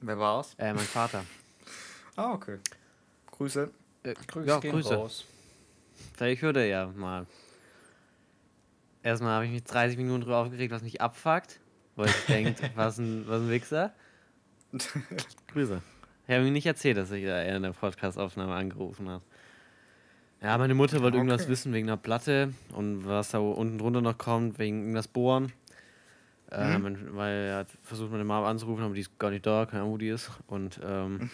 Wer war's? Äh, mein Vater. Ah, okay. Grüße. Äh, Grüße ja, Grüße. raus. Vielleicht er ja mal. Erstmal habe ich mich 30 Minuten drüber aufgeregt, was mich abfuckt. Weil ich denkt, was ein, was ein Wichser. Grüße. Ich habe ihm nicht erzählt, dass ich da in der Podcast-Aufnahme angerufen habe. Ja, meine Mutter wollte irgendwas Okay. wissen wegen einer Platte und was da unten drunter noch kommt, wegen irgendwas Bohren. Ähm, Mhm. weil er hat versucht, meine Mama anzurufen, aber die ist gar nicht da, keine Ahnung, wo die ist. Und ähm,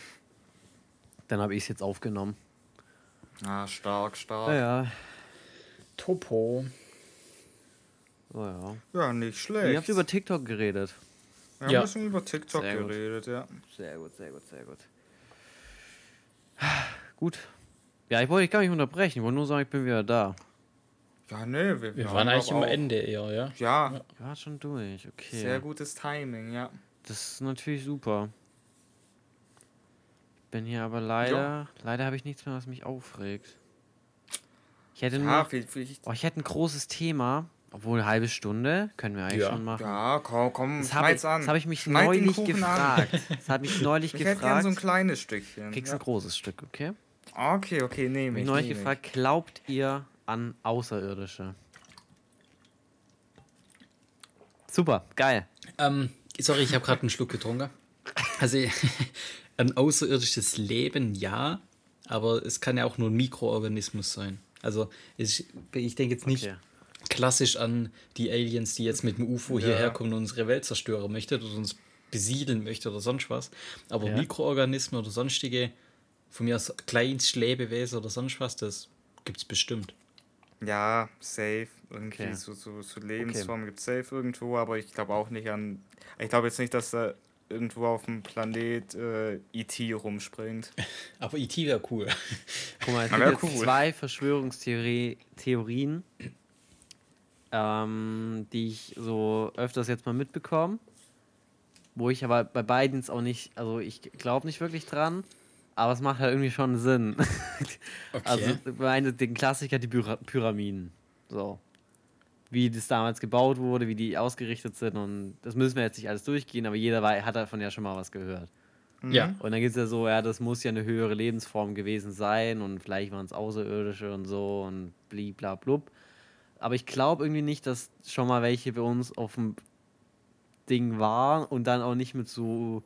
dann habe ich es jetzt aufgenommen. Ah, stark, stark. Ja, ja. Topo. Oh, ja. Ja, nicht schlecht. Ihr habt über TikTok geredet. Wir Ja. haben bisschen über TikTok Sehr gut. geredet, ja. Sehr gut, sehr gut, sehr gut. Gut. Ja, ich wollte dich gar nicht unterbrechen. Ich wollte nur sagen, ich bin wieder da. Ja, nee, wir, Wir waren eigentlich am Ende eher, ja. Ja, Ja, schon durch. Okay. sehr gutes Timing, ja. Das ist natürlich super. Ich bin hier aber leider. Leider habe ich nichts mehr, was mich aufregt. Ich hätte Ja, vielleicht Oh, ich hätte ein großes Thema. Obwohl eine halbe Stunde können wir eigentlich Ja. schon machen. ja, komm, komm, Das habe schneid's an. das hab ich mich neulich Kuchen an. gefragt. Das hat mich neulich Ich hätte gern gefragt. so ein kleines Stückchen. Kriegst ja. ein großes Stück, okay? Okay, okay, nehme Mich ich. neulich nehm ich. gefragt, glaubt ihr an Außerirdische? Super, geil. Ähm, sorry, ich habe gerade einen Schluck getrunken. Also ein außerirdisches Leben, ja, aber es kann ja auch nur ein Mikroorganismus sein. Also ich, ich denke jetzt nicht Okay. Klassisch an die Aliens, die jetzt mit dem UFO Ja. hierher kommen und unsere Welt zerstören möchte oder uns besiedeln möchte oder sonst was. Aber Ja. Mikroorganismen oder sonstige, von mir aus Kleinst-Lebewesen oder sonst was, das gibt es bestimmt. Ja, safe. Irgendwie Okay. so, so, so Lebensformen gibt es safe irgendwo, aber ich glaube auch nicht an. Ich glaube jetzt nicht, dass da irgendwo auf dem Planet äh, E.T. rumspringt. Aber IT wäre cool. Guck mal, es gibt cool. zwei Verschwörungstheorien, ähm, die ich so öfters jetzt mal mitbekomme, wo ich aber bei beiden jetzt auch nicht, also ich glaube nicht wirklich dran, aber es macht halt irgendwie schon Sinn. Okay. Also ich meine den Klassiker, die Pyra Pyramiden. So. Wie das damals gebaut wurde, wie die ausgerichtet sind und das müssen wir jetzt nicht alles durchgehen, aber jeder wei- hat davon ja schon mal was gehört. ja. Und dann gibt es ja so, ja, das muss ja eine höhere Lebensform gewesen sein und vielleicht waren es Außerirdische und so und bliblablub. Aber ich glaube irgendwie nicht, dass schon mal welche bei uns auf dem Ding waren und dann auch nicht mit so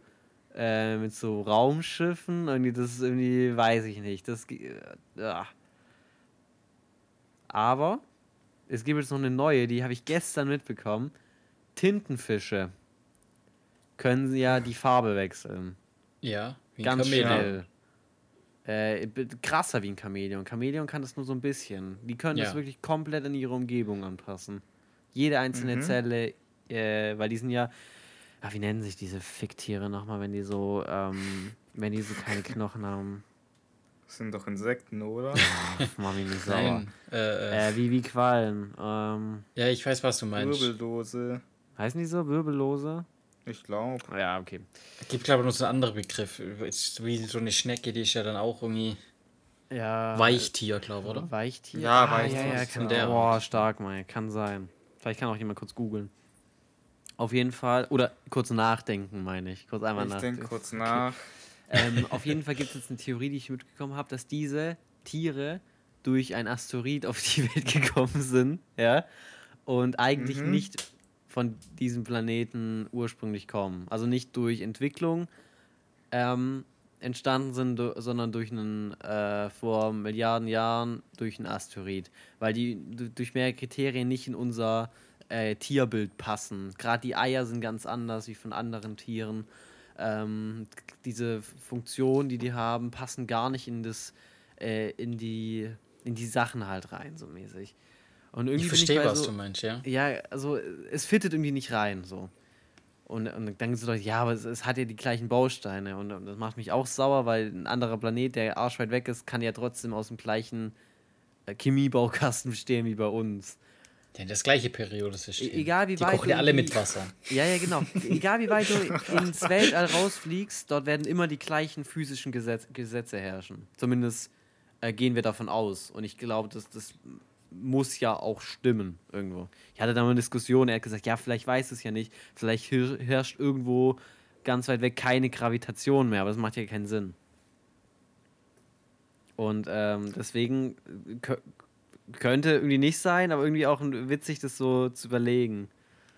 äh, mit so Raumschiffen. Irgendwie, das ist irgendwie, weiß ich nicht. Das, äh, ja. Aber es gibt jetzt noch eine neue, die habe ich gestern mitbekommen. Tintenfische können ja die Farbe wechseln. Ja, wie ein Ganz Chamäleon. schnell. Äh, krasser wie ein Chamäleon. Chamäleon kann das nur so ein bisschen. Die können das Ja. wirklich komplett an ihre Umgebung anpassen. Jede einzelne Mhm. Zelle, äh, weil die sind ja. Ach, wie nennen sich diese Ficktiere nochmal, wenn die so, ähm, wenn die so keine Knochen haben? Das sind doch Insekten, oder? Mach mich nicht sauer. Äh, äh, Äh, wie, wie Quallen. Ähm, ja, ich weiß, was du meinst. Wirbeldose. heißen die so? Wirbellose? Ich glaube. Ja, okay. Gibt, glaube ich, noch so einen anderen Begriff. Wie so eine Schnecke, die ist ja dann auch irgendwie Ja. Weichtier, glaube ich, oder? Weichtier? Ja, ah, Weichtier, Ja, ja, kann, in der boah, stark, mal. Kann sein. Vielleicht kann auch jemand kurz googeln. Auf jeden Fall. Oder kurz nachdenken, meine ich. Kurz einmal Ich nachdenken. denke kurz nach. Ähm, auf jeden Fall gibt es jetzt eine Theorie, die ich mitbekommen habe, dass diese Tiere durch ein Asteroid auf die Welt gekommen sind, ja, und eigentlich Mhm. nicht von diesem Planeten ursprünglich kommen. Also nicht durch Entwicklung ähm, entstanden sind, sondern durch einen äh, vor Milliarden Jahren durch einen Asteroid, weil die du- durch mehrere Kriterien nicht in unser äh, Tierbild passen. Gerade die Eier sind ganz anders wie von anderen Tieren. Ähm, diese Funktionen, die die haben, passen gar nicht in das äh, in die in die Sachen halt rein so mäßig. Und irgendwie Ich verstehe, was so, du meinst, ja. ja, also es fittet irgendwie nicht rein, so. Und, und dann sind Leute, ja, aber es, es hat ja die gleichen Bausteine. Und, und das macht mich auch sauer, weil ein anderer Planet, der arschweit weg ist, kann ja trotzdem aus dem gleichen äh, Chemiebaukasten bestehen wie bei uns. Ja, das gleiche Periodensystem. E- egal wie die weit kochen ja alle mit Wasser. Ja, ja, genau. Egal wie weit du ins Weltall rausfliegst, dort werden immer die gleichen physischen Gesetz Gesetze herrschen. Zumindest äh, gehen wir davon aus. Und ich glaube, das, das muss ja auch stimmen irgendwo. Ich hatte da mal eine Diskussion, er hat gesagt, ja, vielleicht weiß es ja nicht. Vielleicht herrscht irgendwo ganz weit weg keine Gravitation mehr, aber das macht ja keinen Sinn. Und ähm, deswegen äh, kö- könnte irgendwie nicht sein, aber irgendwie auch ein- witzig, das so zu überlegen.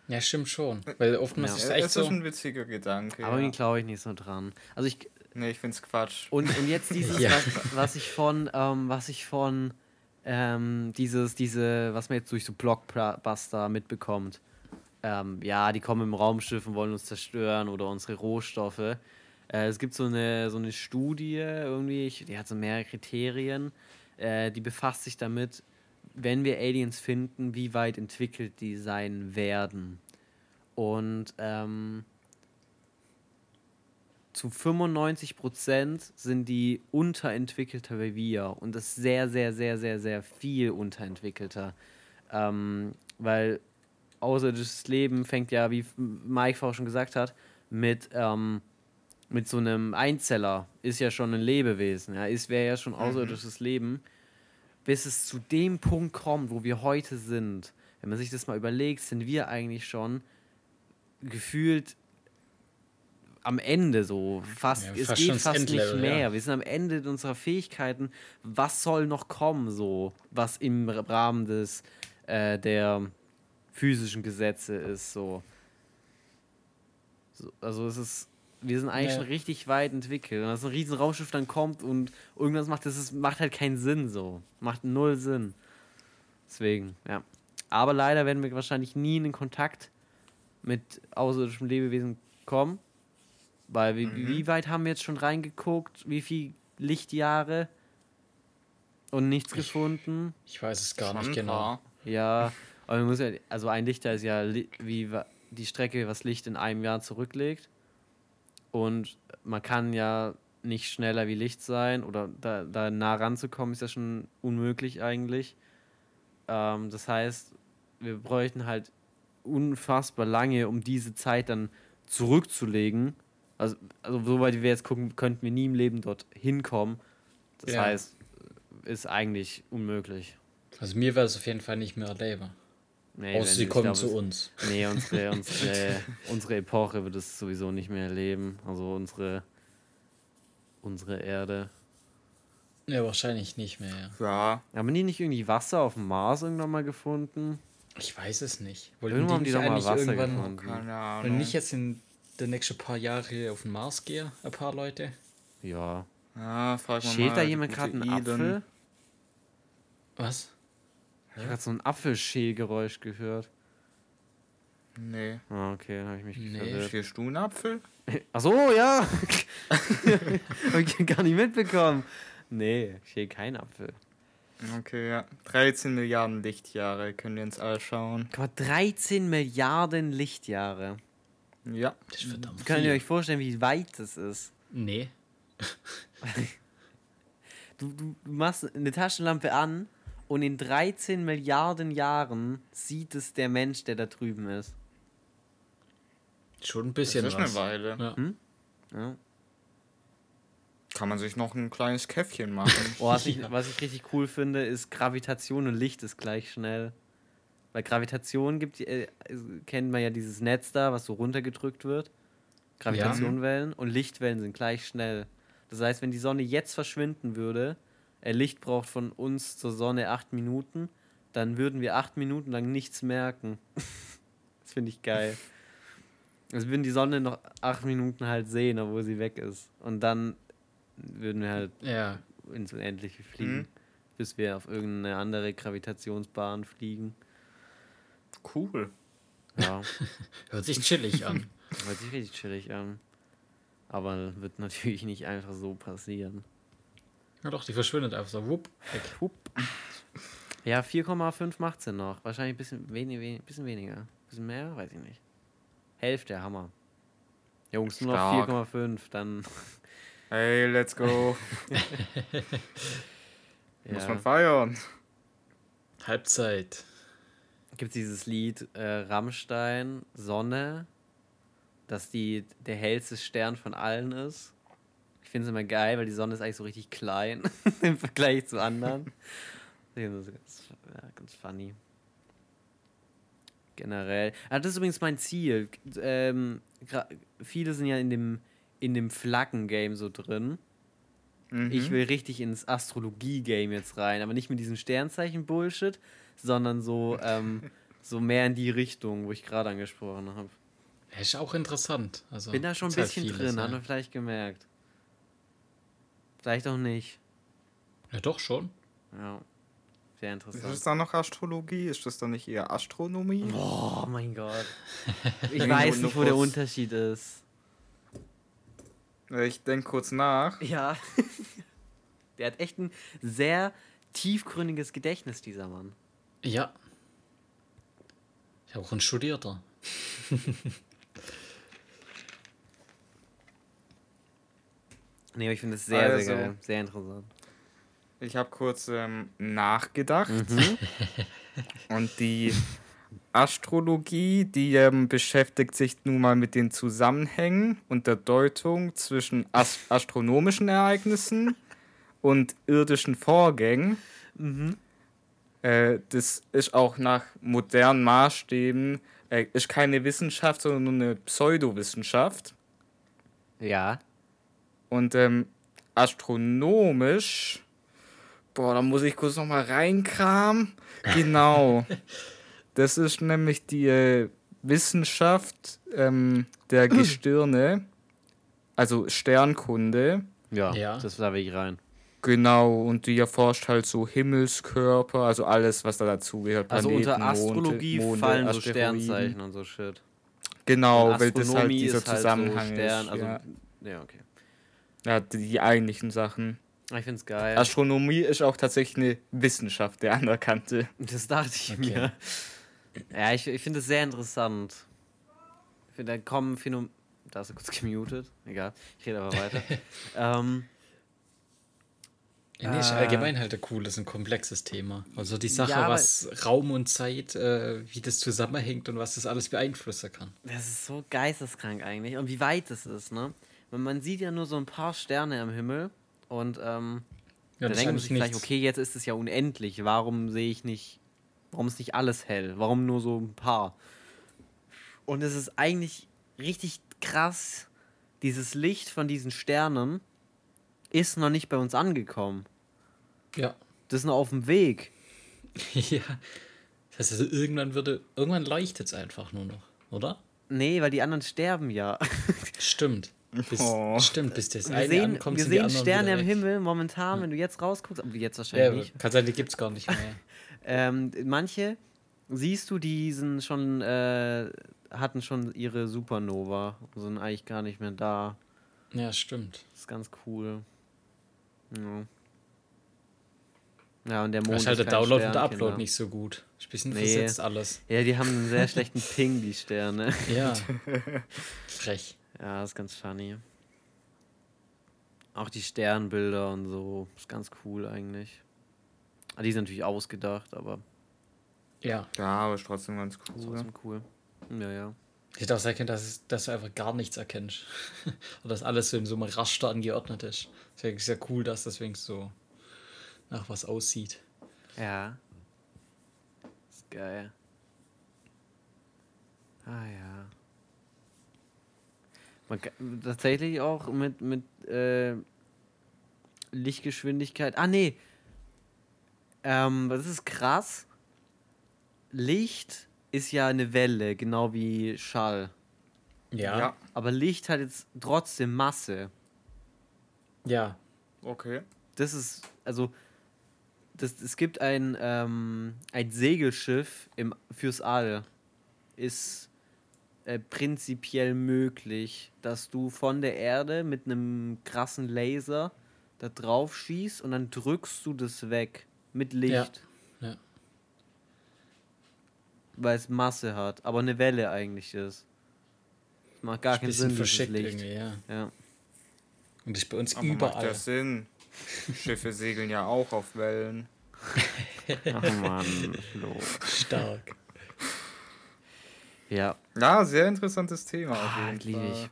Ja, stimmt schon. Weil oftmals Ja. ist es Ja, echt es so. ist ein witziger Gedanke. Aber ja. irgendwie glaube ich nicht so dran. Also ich, Nee, ich find's Quatsch. Und, und jetzt dieses, Ja. was, was ich von, ähm, was ich von, ähm, dieses, diese, was man jetzt durch so Blockbuster mitbekommt. Ähm, ja, die kommen im Raumschiff und wollen uns zerstören oder unsere Rohstoffe. Äh, es gibt so eine, so eine Studie irgendwie, ich, die hat so mehrere Kriterien, äh, die befasst sich damit, wenn wir Aliens finden, wie weit entwickelt die sein werden. Und ähm, zu 95% sind die unterentwickelter wie wir und das sehr, sehr, sehr, sehr, sehr viel unterentwickelter. Ähm, weil außerirdisches Leben fängt ja, wie Mike vorhin schon gesagt hat, mit, ähm, mit so einem Einzeller. Ist ja schon ein Lebewesen. Ja, ist wäre ja schon außerirdisches mhm. Leben. Bis es zu dem Punkt kommt, wo wir heute sind. Wenn man sich das mal überlegt, sind wir eigentlich schon gefühlt am Ende so. Fast, ja, es geht fast nicht mehr. Ja. Wir sind am Ende unserer Fähigkeiten. Was soll noch kommen, so, was im Rahmen des äh, der physischen Gesetze ist, so. so. Also es ist. Wir sind eigentlich ja. schon richtig weit entwickelt. Und dass ein riesen Raumschiff dann kommt und irgendwas macht, das ist, macht halt keinen Sinn so. Macht null Sinn. Deswegen, ja. Aber leider werden wir wahrscheinlich nie in Kontakt mit außerirdischem Lebewesen kommen. Weil wie, mhm. wie weit haben wir jetzt schon reingeguckt? Wie viele Lichtjahre? Und nichts ich, gefunden? Ich weiß es gar nicht genau. Ja, aber man muss ja, also ein Lichter ist ja wie die Strecke, was Licht in einem Jahr zurücklegt. Und man kann ja nicht schneller wie Licht sein oder da, da nah ranzukommen, ist ja schon unmöglich eigentlich. Ähm, das heißt, wir bräuchten halt unfassbar lange, um diese Zeit dann zurückzulegen also, also soweit wir jetzt gucken, könnten wir nie im Leben dort hinkommen. Das ja. heißt, ist eigentlich unmöglich. Also mir wäre es auf jeden Fall nicht mehr erleben. Nee, Außer sie kommen zu uns. Nee, unsere, unsere, unsere Epoche wird es sowieso nicht mehr erleben. Also unsere, unsere Erde. Ja, wahrscheinlich nicht mehr. Ja. ja. Haben die nicht irgendwie Wasser auf dem Mars irgendwann mal gefunden? Ich weiß es nicht. Wollten irgendwann haben die doch mal Wasser gefunden. Keine Ahnung. Und nicht jetzt in der nächsten paar Jahre auf den Mars gehe, ein paar Leute. Ja. Ah, frag mal Schält da jemand gerade einen Apfel? Was? Ich habe gerade so ein Apfelschälgeräusch gehört. Nee. Ah, okay, dann habe ich mich nee. verwirrt. Schälst du einen Apfel? Ach so, ja. habe ich gar nicht mitbekommen. Nee, ich schäle keinen Apfel. Okay, ja. 13 Milliarden Lichtjahre können wir uns alle schauen. 13 Milliarden Lichtjahre. Ja. Das ist verdammt Könnt ihr euch vorstellen, wie weit das ist? Nee. du, du machst eine Taschenlampe an und in 13 Milliarden Jahren sieht es der Mensch, der da drüben ist. Schon ein bisschen. Das ist was. eine Weile. Ja. Hm? ja. Kann man sich noch ein kleines Käffchen machen. oh, was, ich, was ich richtig cool finde, ist Gravitation und Licht ist gleich schnell. Weil Gravitation gibt, äh, kennt man ja dieses Netz da, was so runtergedrückt wird. Gravitationwellen ja. und Lichtwellen sind gleich schnell. Das heißt, wenn die Sonne jetzt verschwinden würde, äh, Licht braucht von uns zur Sonne acht Minuten, dann würden wir acht Minuten lang nichts merken. das finde ich geil. Also würden die Sonne noch acht Minuten halt sehen, obwohl sie weg ist. Und dann würden wir halt ja. ins Unendliche fliegen, mhm. bis wir auf irgendeine andere Gravitationsbahn fliegen. Cool. Ja. Hört sich chillig an. Hört sich richtig chillig an. Aber wird natürlich nicht einfach so passieren. Ja doch, die verschwindet einfach so. Wupp, weg. Wupp. Ja, 4,5 macht sie noch. Wahrscheinlich ein bisschen, wenig, wenig, bisschen weniger. Ein bisschen mehr? Weiß ich nicht. Hälfte, Hammer. Jungs, nur noch 4,5, dann. Hey, let's go. ja. Muss man feiern. Halbzeit gibt es dieses Lied äh, Rammstein, Sonne, dass die der hellste Stern von allen ist. Ich finde es immer geil, weil die Sonne ist eigentlich so richtig klein im Vergleich zu anderen. das ist ganz, ja, ganz funny. Generell. Ah, das ist übrigens mein Ziel. Ähm, viele sind ja in dem, in dem Flaggen-Game so drin. Mhm. Ich will richtig ins Astrologie-Game jetzt rein, aber nicht mit diesem Sternzeichen-Bullshit, sondern so, ähm, so mehr in die Richtung, wo ich gerade angesprochen habe. Ja, ist auch interessant. Also, Bin da schon ein bisschen halt vieles, drin, ja. hat man vielleicht gemerkt. Vielleicht auch nicht. Ja, doch schon. Ja. Sehr interessant. Ist das dann noch Astrologie? Ist das dann nicht eher Astronomie? Oh mein Gott. Ich weiß nicht, wo der Unterschied ist. Ich denke kurz nach. Ja. der hat echt ein sehr tiefgründiges Gedächtnis, dieser Mann. Ja. Ich habe auch ein Studierter. Nee, aber ich finde es sehr, Also- sehr geil. Sehr interessant. Ich habe kurz ähm, nachgedacht Mhm. und die Astrologie, die ähm, beschäftigt sich nun mal mit den Zusammenhängen und der Deutung zwischen as astronomischen Ereignissen und irdischen Vorgängen. Äh, das ist auch nach modernen Maßstäben äh, ist keine Wissenschaft, sondern nur eine Pseudowissenschaft. Ja. Und ähm, astronomisch, boah, da muss ich kurz noch mal reinkramen. Genau. das ist nämlich die äh, Wissenschaft ähm, der Gestirne, also Sternkunde. Ja, Ja. das da will ich rein. Genau, und die erforscht halt so Himmelskörper, also alles, was da dazugehört. Also unter Planeten, Monde- Astrologie Monde, fallen so Asteroiden. Sternzeichen und so Shit. Genau, weil das halt dieser ist halt so Zusammenhang Stern, ist. also, ja. ja, okay. ja, die, die eigentlichen Sachen. Ich find's geil. Astronomie ist auch tatsächlich eine Wissenschaft, der anerkannte. Das dachte ich Okay. mir. Ja, ich, ich finde es sehr interessant. Ich finde, da kommen Phänomen. Da ist er kurz gemutet. Egal. Ich rede aber weiter. ähm, Ja, nee, ist Äh. allgemein halt ein cooles und komplexes Thema. Also die Sache, Ja, was Raum und Zeit, äh, wie das zusammenhängt und was das alles beeinflussen kann. das ist so geisteskrank eigentlich. Und wie weit es ist, ne? Man, man sieht ja nur so ein paar Sterne am Himmel. Und ähm, Ja, da das ist denkt man sich vielleicht, nichts. okay, jetzt ist es ja unendlich. Warum sehe ich nicht. Warum ist nicht alles hell? Warum nur so ein paar? Und es ist eigentlich richtig krass. Dieses Licht von diesen Sternen ist noch nicht bei uns angekommen. Ja. Das ist noch auf dem Weg. ja. Das heißt, also irgendwann würde, irgendwann leuchtet es einfach nur noch, oder? Nee, weil die anderen sterben ja. Stimmt. Bis, Oh. Stimmt, bis das Wir eine sehen, ankommt, wir sehen Sterne weg. Himmel momentan, wenn du jetzt rausguckst, aber jetzt Ja, wahrscheinlich nicht. kann sein, die gibt es gar nicht mehr. Ähm, manche siehst du, die sind schon, äh, hatten schon ihre Supernova und sind eigentlich gar nicht mehr da. ja, stimmt. Das ist ganz cool. Ja. Ja, und der Mond Das ist halt der Download und der Stern, Upload Kinder. nicht so gut. Ist ein bisschen Nee. versetzt alles. Ja, die haben einen sehr schlechten Ping, die Sterne. Ja. Frech. Ja, ist ganz funny. Auch die Sternbilder und so. Ist ganz cool eigentlich. Ah, die sind natürlich ausgedacht, aber Ja. Ja, aber ist trotzdem ganz ist cool. trotzdem cool. Ja, ja. Ich hätte auch sagen können, dass, dass du einfach gar nichts erkennst. Und dass alles so in so einem Raster angeordnet ist. Deswegen ist ja cool, dass das wenigstens so nach was aussieht. Ja. Ist geil. Ah ja. Man kann, tatsächlich auch mit, mit äh, Lichtgeschwindigkeit. Ah nee. Ähm, das ist krass. Licht ist ja eine Welle, genau wie Schall. Ja. Ja, Aber Licht hat jetzt trotzdem Masse. Ja. okay. Das ist, also, das, es gibt ein, ähm, ein Segelschiff im, fürs All. Ist äh, prinzipiell möglich, dass du von der Erde mit einem krassen Laser da drauf schießt und dann drückst du das weg mit Licht. Ja. Weil es Masse hat, aber eine Welle eigentlich ist. Das macht gar keinen Sinn, verschickt Licht. irgendwie, ja. Ja. Und ist bei uns Aber macht überall. ja Sinn. Schiffe segeln ja auch auf Wellen. Ach man, Flo. Stark. Ja, Ja, sehr interessantes Thema auf Ah, liebe ich.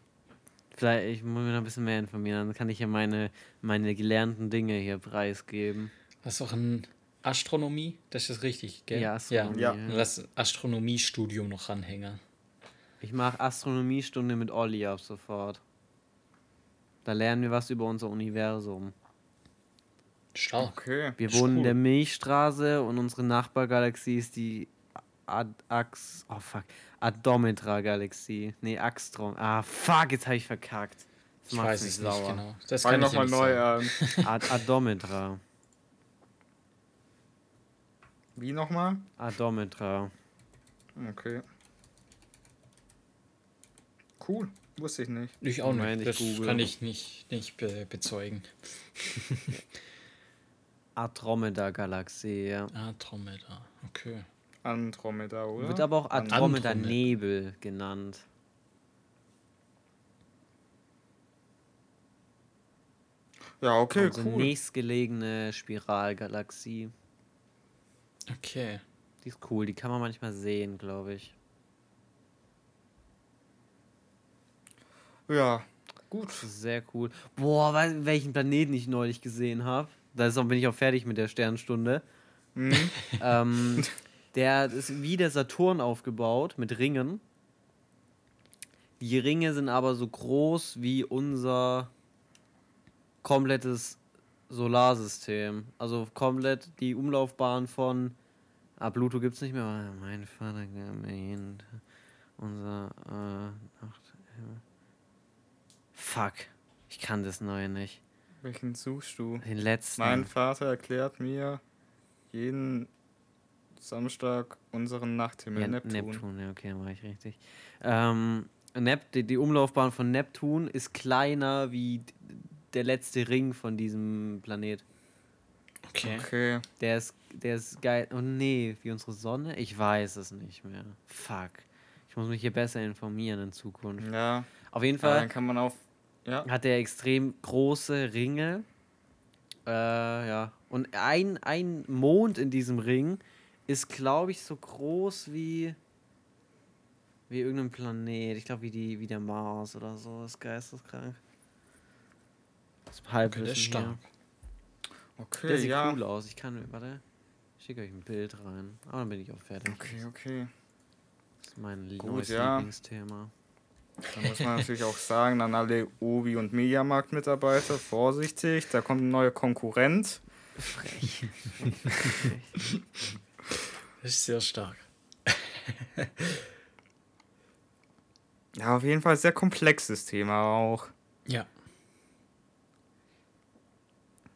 Vielleicht, ich muss mir noch ein bisschen mehr informieren, dann kann ich ja meine, meine gelernten Dinge hier preisgeben. Hast du auch ein Astronomie? Das ist richtig, gell? Ja, Astronomie. Ja. Und das Astronomiestudium noch ranhängen. Ich mache Astronomiestunde mit Olli ab sofort. Da lernen wir was über unser Universum. Stark. Okay. Wir wohnen in cool. der Milchstraße und unsere Nachbargalaxie ist die Ad Ax oh fuck, Adometra-Galaxie. Nee, Axtrom. Ah, fuck, jetzt habe ich verkackt. Das Ich macht weiß es nicht sauer. genau. Das Fang kann ich nochmal nicht neu an. Ad Adometra. Wie nochmal? Adometra. Okay. Cool. Wusste ich nicht. Ich auch nicht. ich Das google. kann ich nicht, nicht be bezeugen. Andromeda-Galaxie, ja. Andromeda. Okay. Andromeda, oder? Wird aber auch Andromeda. Andromeda-Nebel genannt. Ja, okay, Unsere cool. nächstgelegene Spiralgalaxie. Okay. Die ist cool, die kann man manchmal sehen, glaube ich. Ja, gut. Sehr cool. Boah, du, welchen Planeten ich neulich gesehen habe? Da ist auch, bin ich auch fertig mit der Sternstunde. Mhm. ähm, der ist wie der Saturn aufgebaut mit Ringen. Die Ringe sind aber so groß wie unser komplettes Solarsystem. Also komplett die Umlaufbahn von. Ah, Pluto gibt's nicht mehr. aber Mein Vater unser äh, Nacht. Fuck. Ich kann das neue nicht. Welchen suchst du? Den letzten. Mein Vater erklärt mir jeden Samstag unseren Nachthimmel Ja, Neptun. Neptun. ja, okay, war ich richtig. Ähm, Nep die, die Umlaufbahn von Neptun ist kleiner wie der letzte Ring von diesem Planet. Okay. Okay. Der ist, der ist geil. Oh nee, wie unsere Sonne? Ich weiß es nicht mehr. Fuck. Ich muss mich hier besser informieren in Zukunft. Ja, Auf jeden Fall dann kann man auf. Ja. hat er extrem große Ringe. Äh, ja. Und ein, ein Mond in diesem Ring ist, glaube ich, so groß wie. Wie irgendein Planet. Ich glaube, wie, die, wie der Mars oder so. Das ist geisteskrank. Das ist Halbwissen Okay, der ist hier. stark. Okay, Der sieht ja. cool aus. Ich kann. Warte. Ich schicke euch ein Bild rein. Aber dann bin ich auch fertig. Okay, okay. Das ist mein Gut, neues ja. Lieblingsthema. Da muss man natürlich auch sagen, an alle Obi- und Mediamarkt-Mitarbeiter, vorsichtig, da kommt ein neuer Konkurrent. Frech. Das ist sehr stark. Ja, auf jeden Fall sehr komplexes Thema auch. Ja.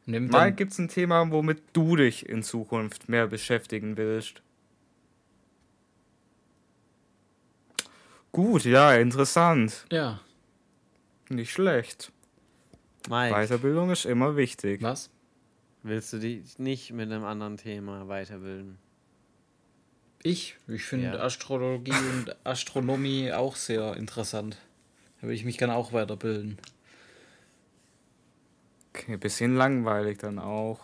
Nimm Mal gibt es ein Thema, womit du dich in Zukunft mehr beschäftigen willst. Gut, ja, interessant. ja. Nicht schlecht. Mike, Weiterbildung ist immer wichtig. Was? willst du dich nicht mit einem anderen Thema weiterbilden? Ich? Ich finde Ja. Astrologie und Astronomie auch sehr interessant. Da würde ich mich gerne auch weiterbilden. Okay, bisschen langweilig dann auch.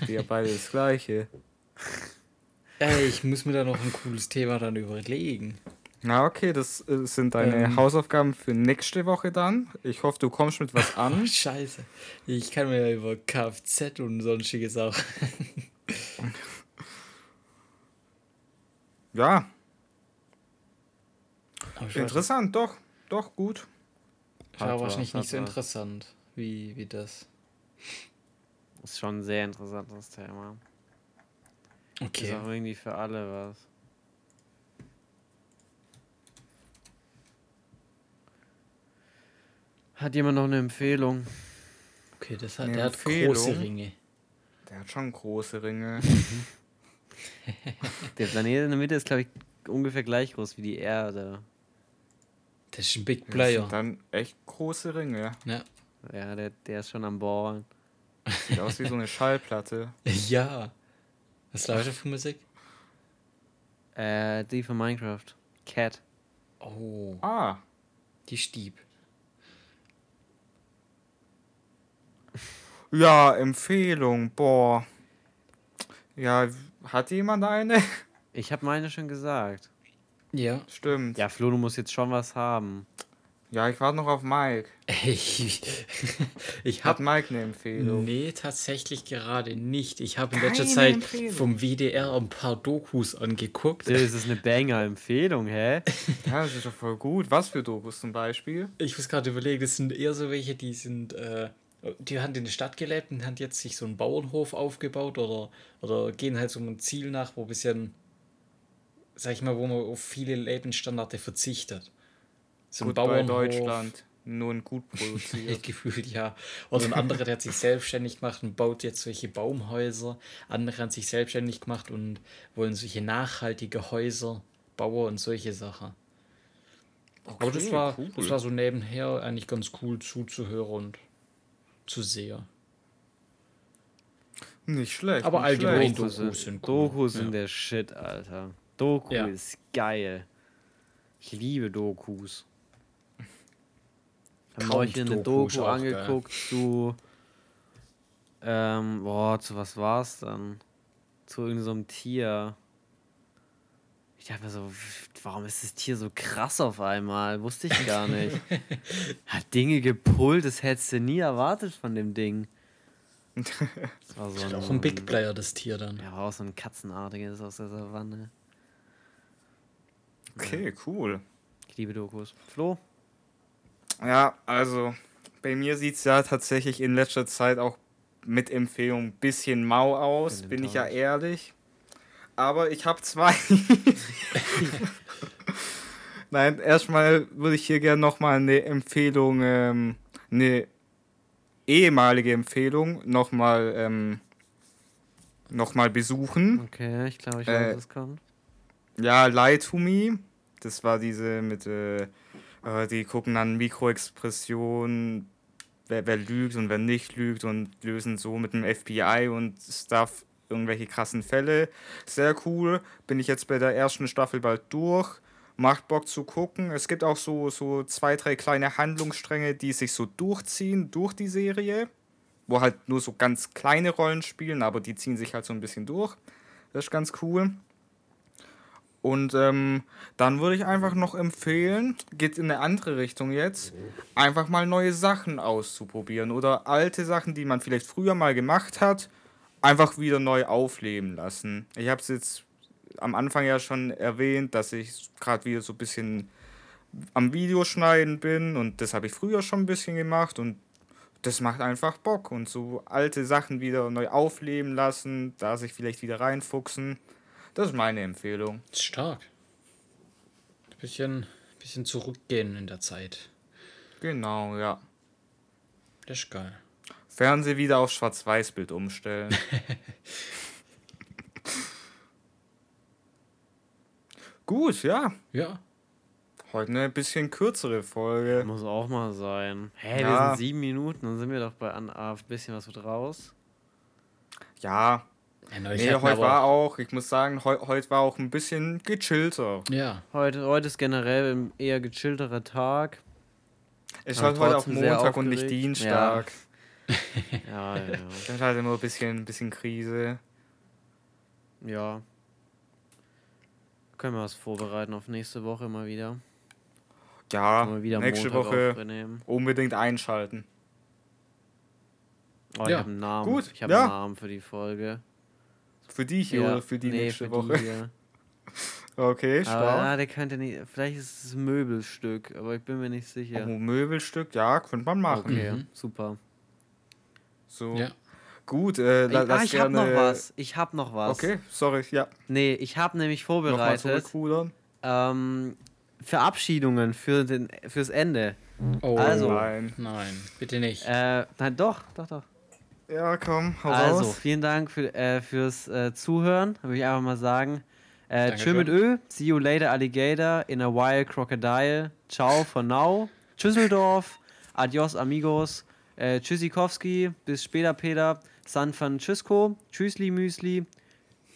Hat ja beide das gleiche. Ey, ich muss mir da noch ein cooles Thema dann überlegen. Na okay, das äh, sind deine Ähm. Hausaufgaben für nächste Woche dann. Ich hoffe, du kommst mit was Oh, an. scheiße. Ich kann mir ja über Kfz und sonstige Sachen. Ja, ich interessant, doch. Doch, gut. nicht, war Hat wahrscheinlich nicht so hat interessant wie, wie das. Ist schon ein sehr interessantes Thema. Ist Okay. auch irgendwie für alle was. Hat jemand noch eine Empfehlung? Okay, das hat, Eine der hat Empfehlung? große Ringe. Der hat schon große Ringe. Der Planet in der Mitte ist, glaube ich, ungefähr gleich groß wie die Erde. Das ist ein Big Das Player. sind dann echt große Ringe. Ja. Ja, der, der ist schon am Ballen. Sieht aus wie so eine Schallplatte. ja. Was läuft da für Musik? Äh, die von Minecraft. Cat. Oh, Ah, die Stieb. ja, Empfehlung. Boah. Ja, hat jemand eine? Ich habe meine schon gesagt. Ja. Stimmt. Ja, Ja, Flo, du musst jetzt schon was haben. ich warte noch auf Mike. Ich, ich habe Mike eine Empfehlung? Nee, tatsächlich gerade nicht. Ich habe in Keine letzter Zeit Empfehlung. vom WDR ein paar Dokus angeguckt. Das ist eine Banger-Empfehlung, hä? Ja, das ist doch voll gut. Was für Dokus zum Beispiel? Ich muss gerade überlegen, das sind eher so welche, die sind, äh, die haben in der Stadt gelebt und haben jetzt sich so einen Bauernhof aufgebaut oder, oder gehen halt so einem Ziel nach, wo ein bisschen, sag ich mal, wo man auf viele Lebensstandards verzichtet. So ein Gut bei Bauernhof. Deutschland. Nur ein gut produziert. gefühlt, ja. Oder ein anderer, der hat sich selbstständig gemacht und baut jetzt solche Baumhäuser. Andere haben sich selbstständig gemacht und wollen solche nachhaltige Häuser bauen und solche Sachen. Aber das Okay, war, cool. das war so nebenher eigentlich ganz cool zuzuhören und zu sehen. Nicht schlecht. Aber nicht allgemein schlecht. Dokus sind sind, cool. Dokus Ja. sind der Shit, Alter. Doku Ja. ist geil. Ich liebe Dokus. Ich habe Count neulich eine Doku geil. angeguckt zu Ähm, boah, zu was war's dann? Zu irgendeinem so Tier. Ich dachte mir so, warum ist das Tier so krass auf einmal? Wusste ich gar nicht. Hat Dinge gepullt, das hättest du nie erwartet von dem Ding. Das war so ein, auch ein Big Player, das Tier dann. Ja, war auch so ein Katzenartiges aus der Savanne. Okay, cool. Ich liebe Dokus. Flo? Ja, also bei mir sieht es ja tatsächlich in letzter Zeit auch mit Empfehlung ein bisschen mau aus, bin ich ja ehrlich. Aber ich habe zwei. Nein, erstmal würde ich hier gerne nochmal eine Empfehlung, ähm, eine ehemalige Empfehlung nochmal ähm, noch besuchen. Okay, ich glaube, ich weiß, äh, was kommt. Ja, Lie to Me. Das war diese mit, äh, äh die gucken dann Mikroexpressionen, wer, wer lügt und wer nicht lügt und lösen so mit dem FBI und Stuff irgendwelche krassen Fälle. Sehr cool. Bin ich jetzt bei der ersten Staffel bald durch. Macht Bock zu gucken. Es gibt auch so, so zwei, drei kleine Handlungsstränge, die sich so durchziehen durch die Serie. Wo halt nur so ganz kleine Rollen spielen, aber die ziehen sich halt so ein bisschen durch. Das ist ganz cool. Und ähm, dann würde ich einfach noch empfehlen, geht in eine andere Richtung jetzt, einfach mal neue Sachen auszuprobieren oder alte Sachen, die man vielleicht früher mal gemacht hat, einfach wieder neu aufleben lassen. Ich habe es jetzt am Anfang ja schon erwähnt, dass ich gerade wieder so ein bisschen am Videoschneiden bin und das habe ich früher schon ein bisschen gemacht und das macht einfach Bock und so alte Sachen wieder neu aufleben lassen, da sich vielleicht wieder reinfuchsen. Das ist meine Empfehlung. Stark. Ein bisschen, bisschen zurückgehen in der Zeit. Genau, ja. Das ist geil. Fernseh wieder auf Schwarz-Weiß-Bild umstellen. Gut, ja. Ja. Heute eine bisschen kürzere Folge. Muss auch mal sein. Hä, hey, ja. wir sind sieben Minuten, dann sind wir doch bei ein bisschen was wird raus. Ja, ja, nee, heute war auch, ich muss sagen, heu, heute war auch ein bisschen gechillter. Ja. Heute, heute ist generell ein eher gechillterer Tag. Ich war heute auch Montag und nicht Dienstag. Ja, ja, ja. Das ist halt immer ein bisschen, ein bisschen Krise. Ja. Können wir was vorbereiten auf nächste Woche mal wieder. Ja, wieder nächste Montag Woche unbedingt einschalten. Oh, ich ja. habe einen Namen. Gut. Ich habe ja. einen Namen für die Folge. Für die hier ja, oder für die nee, nächste für Woche? Die okay, stark. Aber, ja, der könnte nicht. Vielleicht ist es ein Möbelstück, aber ich bin mir nicht sicher. Oh, Möbelstück, ja, könnte man machen. Okay, mhm. super. So. Ja. Gut, äh, la, ah, ich hab noch was. Ich hab noch was. Okay, sorry, ja. Nee, ich hab nämlich vorbereitet. Ähm, Verabschiedungen für den, fürs Ende. Oh also, nein. Nein, bitte nicht. Äh, nein, doch, doch, doch. Ja, komm, hau Also, raus. vielen Dank für, äh, fürs äh, Zuhören, würde ich einfach mal sagen. Äh, tschö mit Ö, see you later Alligator, in a while Crocodile, ciao for now, Tschüsseldorf, adios amigos, äh, Tschüssikowski, bis später Peter, San Francisco, Tschüssli Müsli,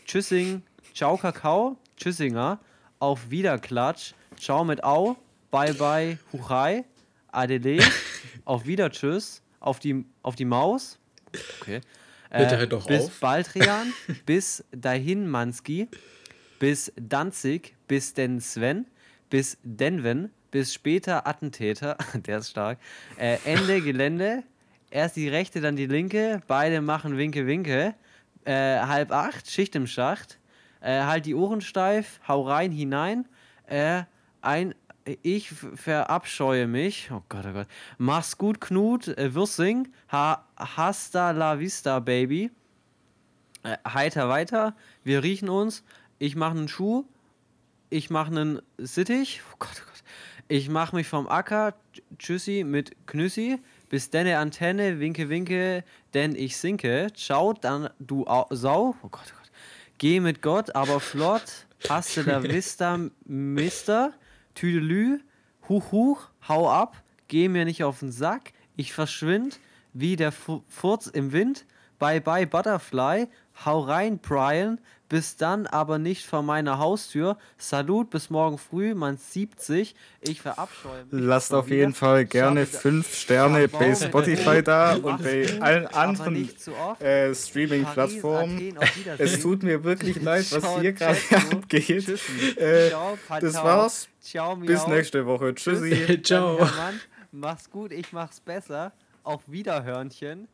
Tschüssing, ciao Kakao, Tschüssinger, auf Wiederklatsch, ciao mit Au, bye bye, Huchai, Adele, auf Wieder Tschüss, auf die, auf die Maus, Okay. Bitte äh, doch bis auf. Baldrian, bis dahin Manski, bis Danzig, bis den Sven, bis Denven, bis später Attentäter, der ist stark. Äh, Ende Gelände, erst die rechte, dann die linke, beide machen Winke Winke. Äh, halb acht, Schicht im Schacht. Äh, halt die Ohren steif, hau rein hinein. Äh, ein, ich verabscheue mich. Oh Gott, oh Gott. Mach's gut, Knut. Äh, Würsing. Ha, hasta la vista, Baby. Äh, heiter weiter. Wir riechen uns. Ich mache einen Schuh. Ich mache einen Sittich. Oh Gott, oh Gott. Ich mache mich vom Acker. Tschüssi mit Knüssi. Bis denne Antenne. Winke, winke. Denn ich sinke. Ciao, dann du Sau. Oh Gott, oh Gott. Geh mit Gott, aber flott. Hasta la vista, Mister. Tüdelü, huch, huch, hau ab, geh mir nicht auf den Sack, ich verschwind wie der Furz im Wind, Bye bye Butterfly. Hau rein, Brian. Bis dann, aber nicht vor meiner Haustür. Salut, bis morgen früh, man 70. Ich verabscheue mich. Lasst auf jeden. Fall gerne Schaffe- 5 Sterne bei Spotify da und bei allen anderen äh, Streaming-Plattformen. Es tut mir wirklich leid, was Ciao, hier gerade abgeht. Äh, das war's. Ciao, Bis nächste Woche. Tschüssi. Tschüss. Ciao. Mach's gut, ich mach's besser. Auf Wiederhörnchen.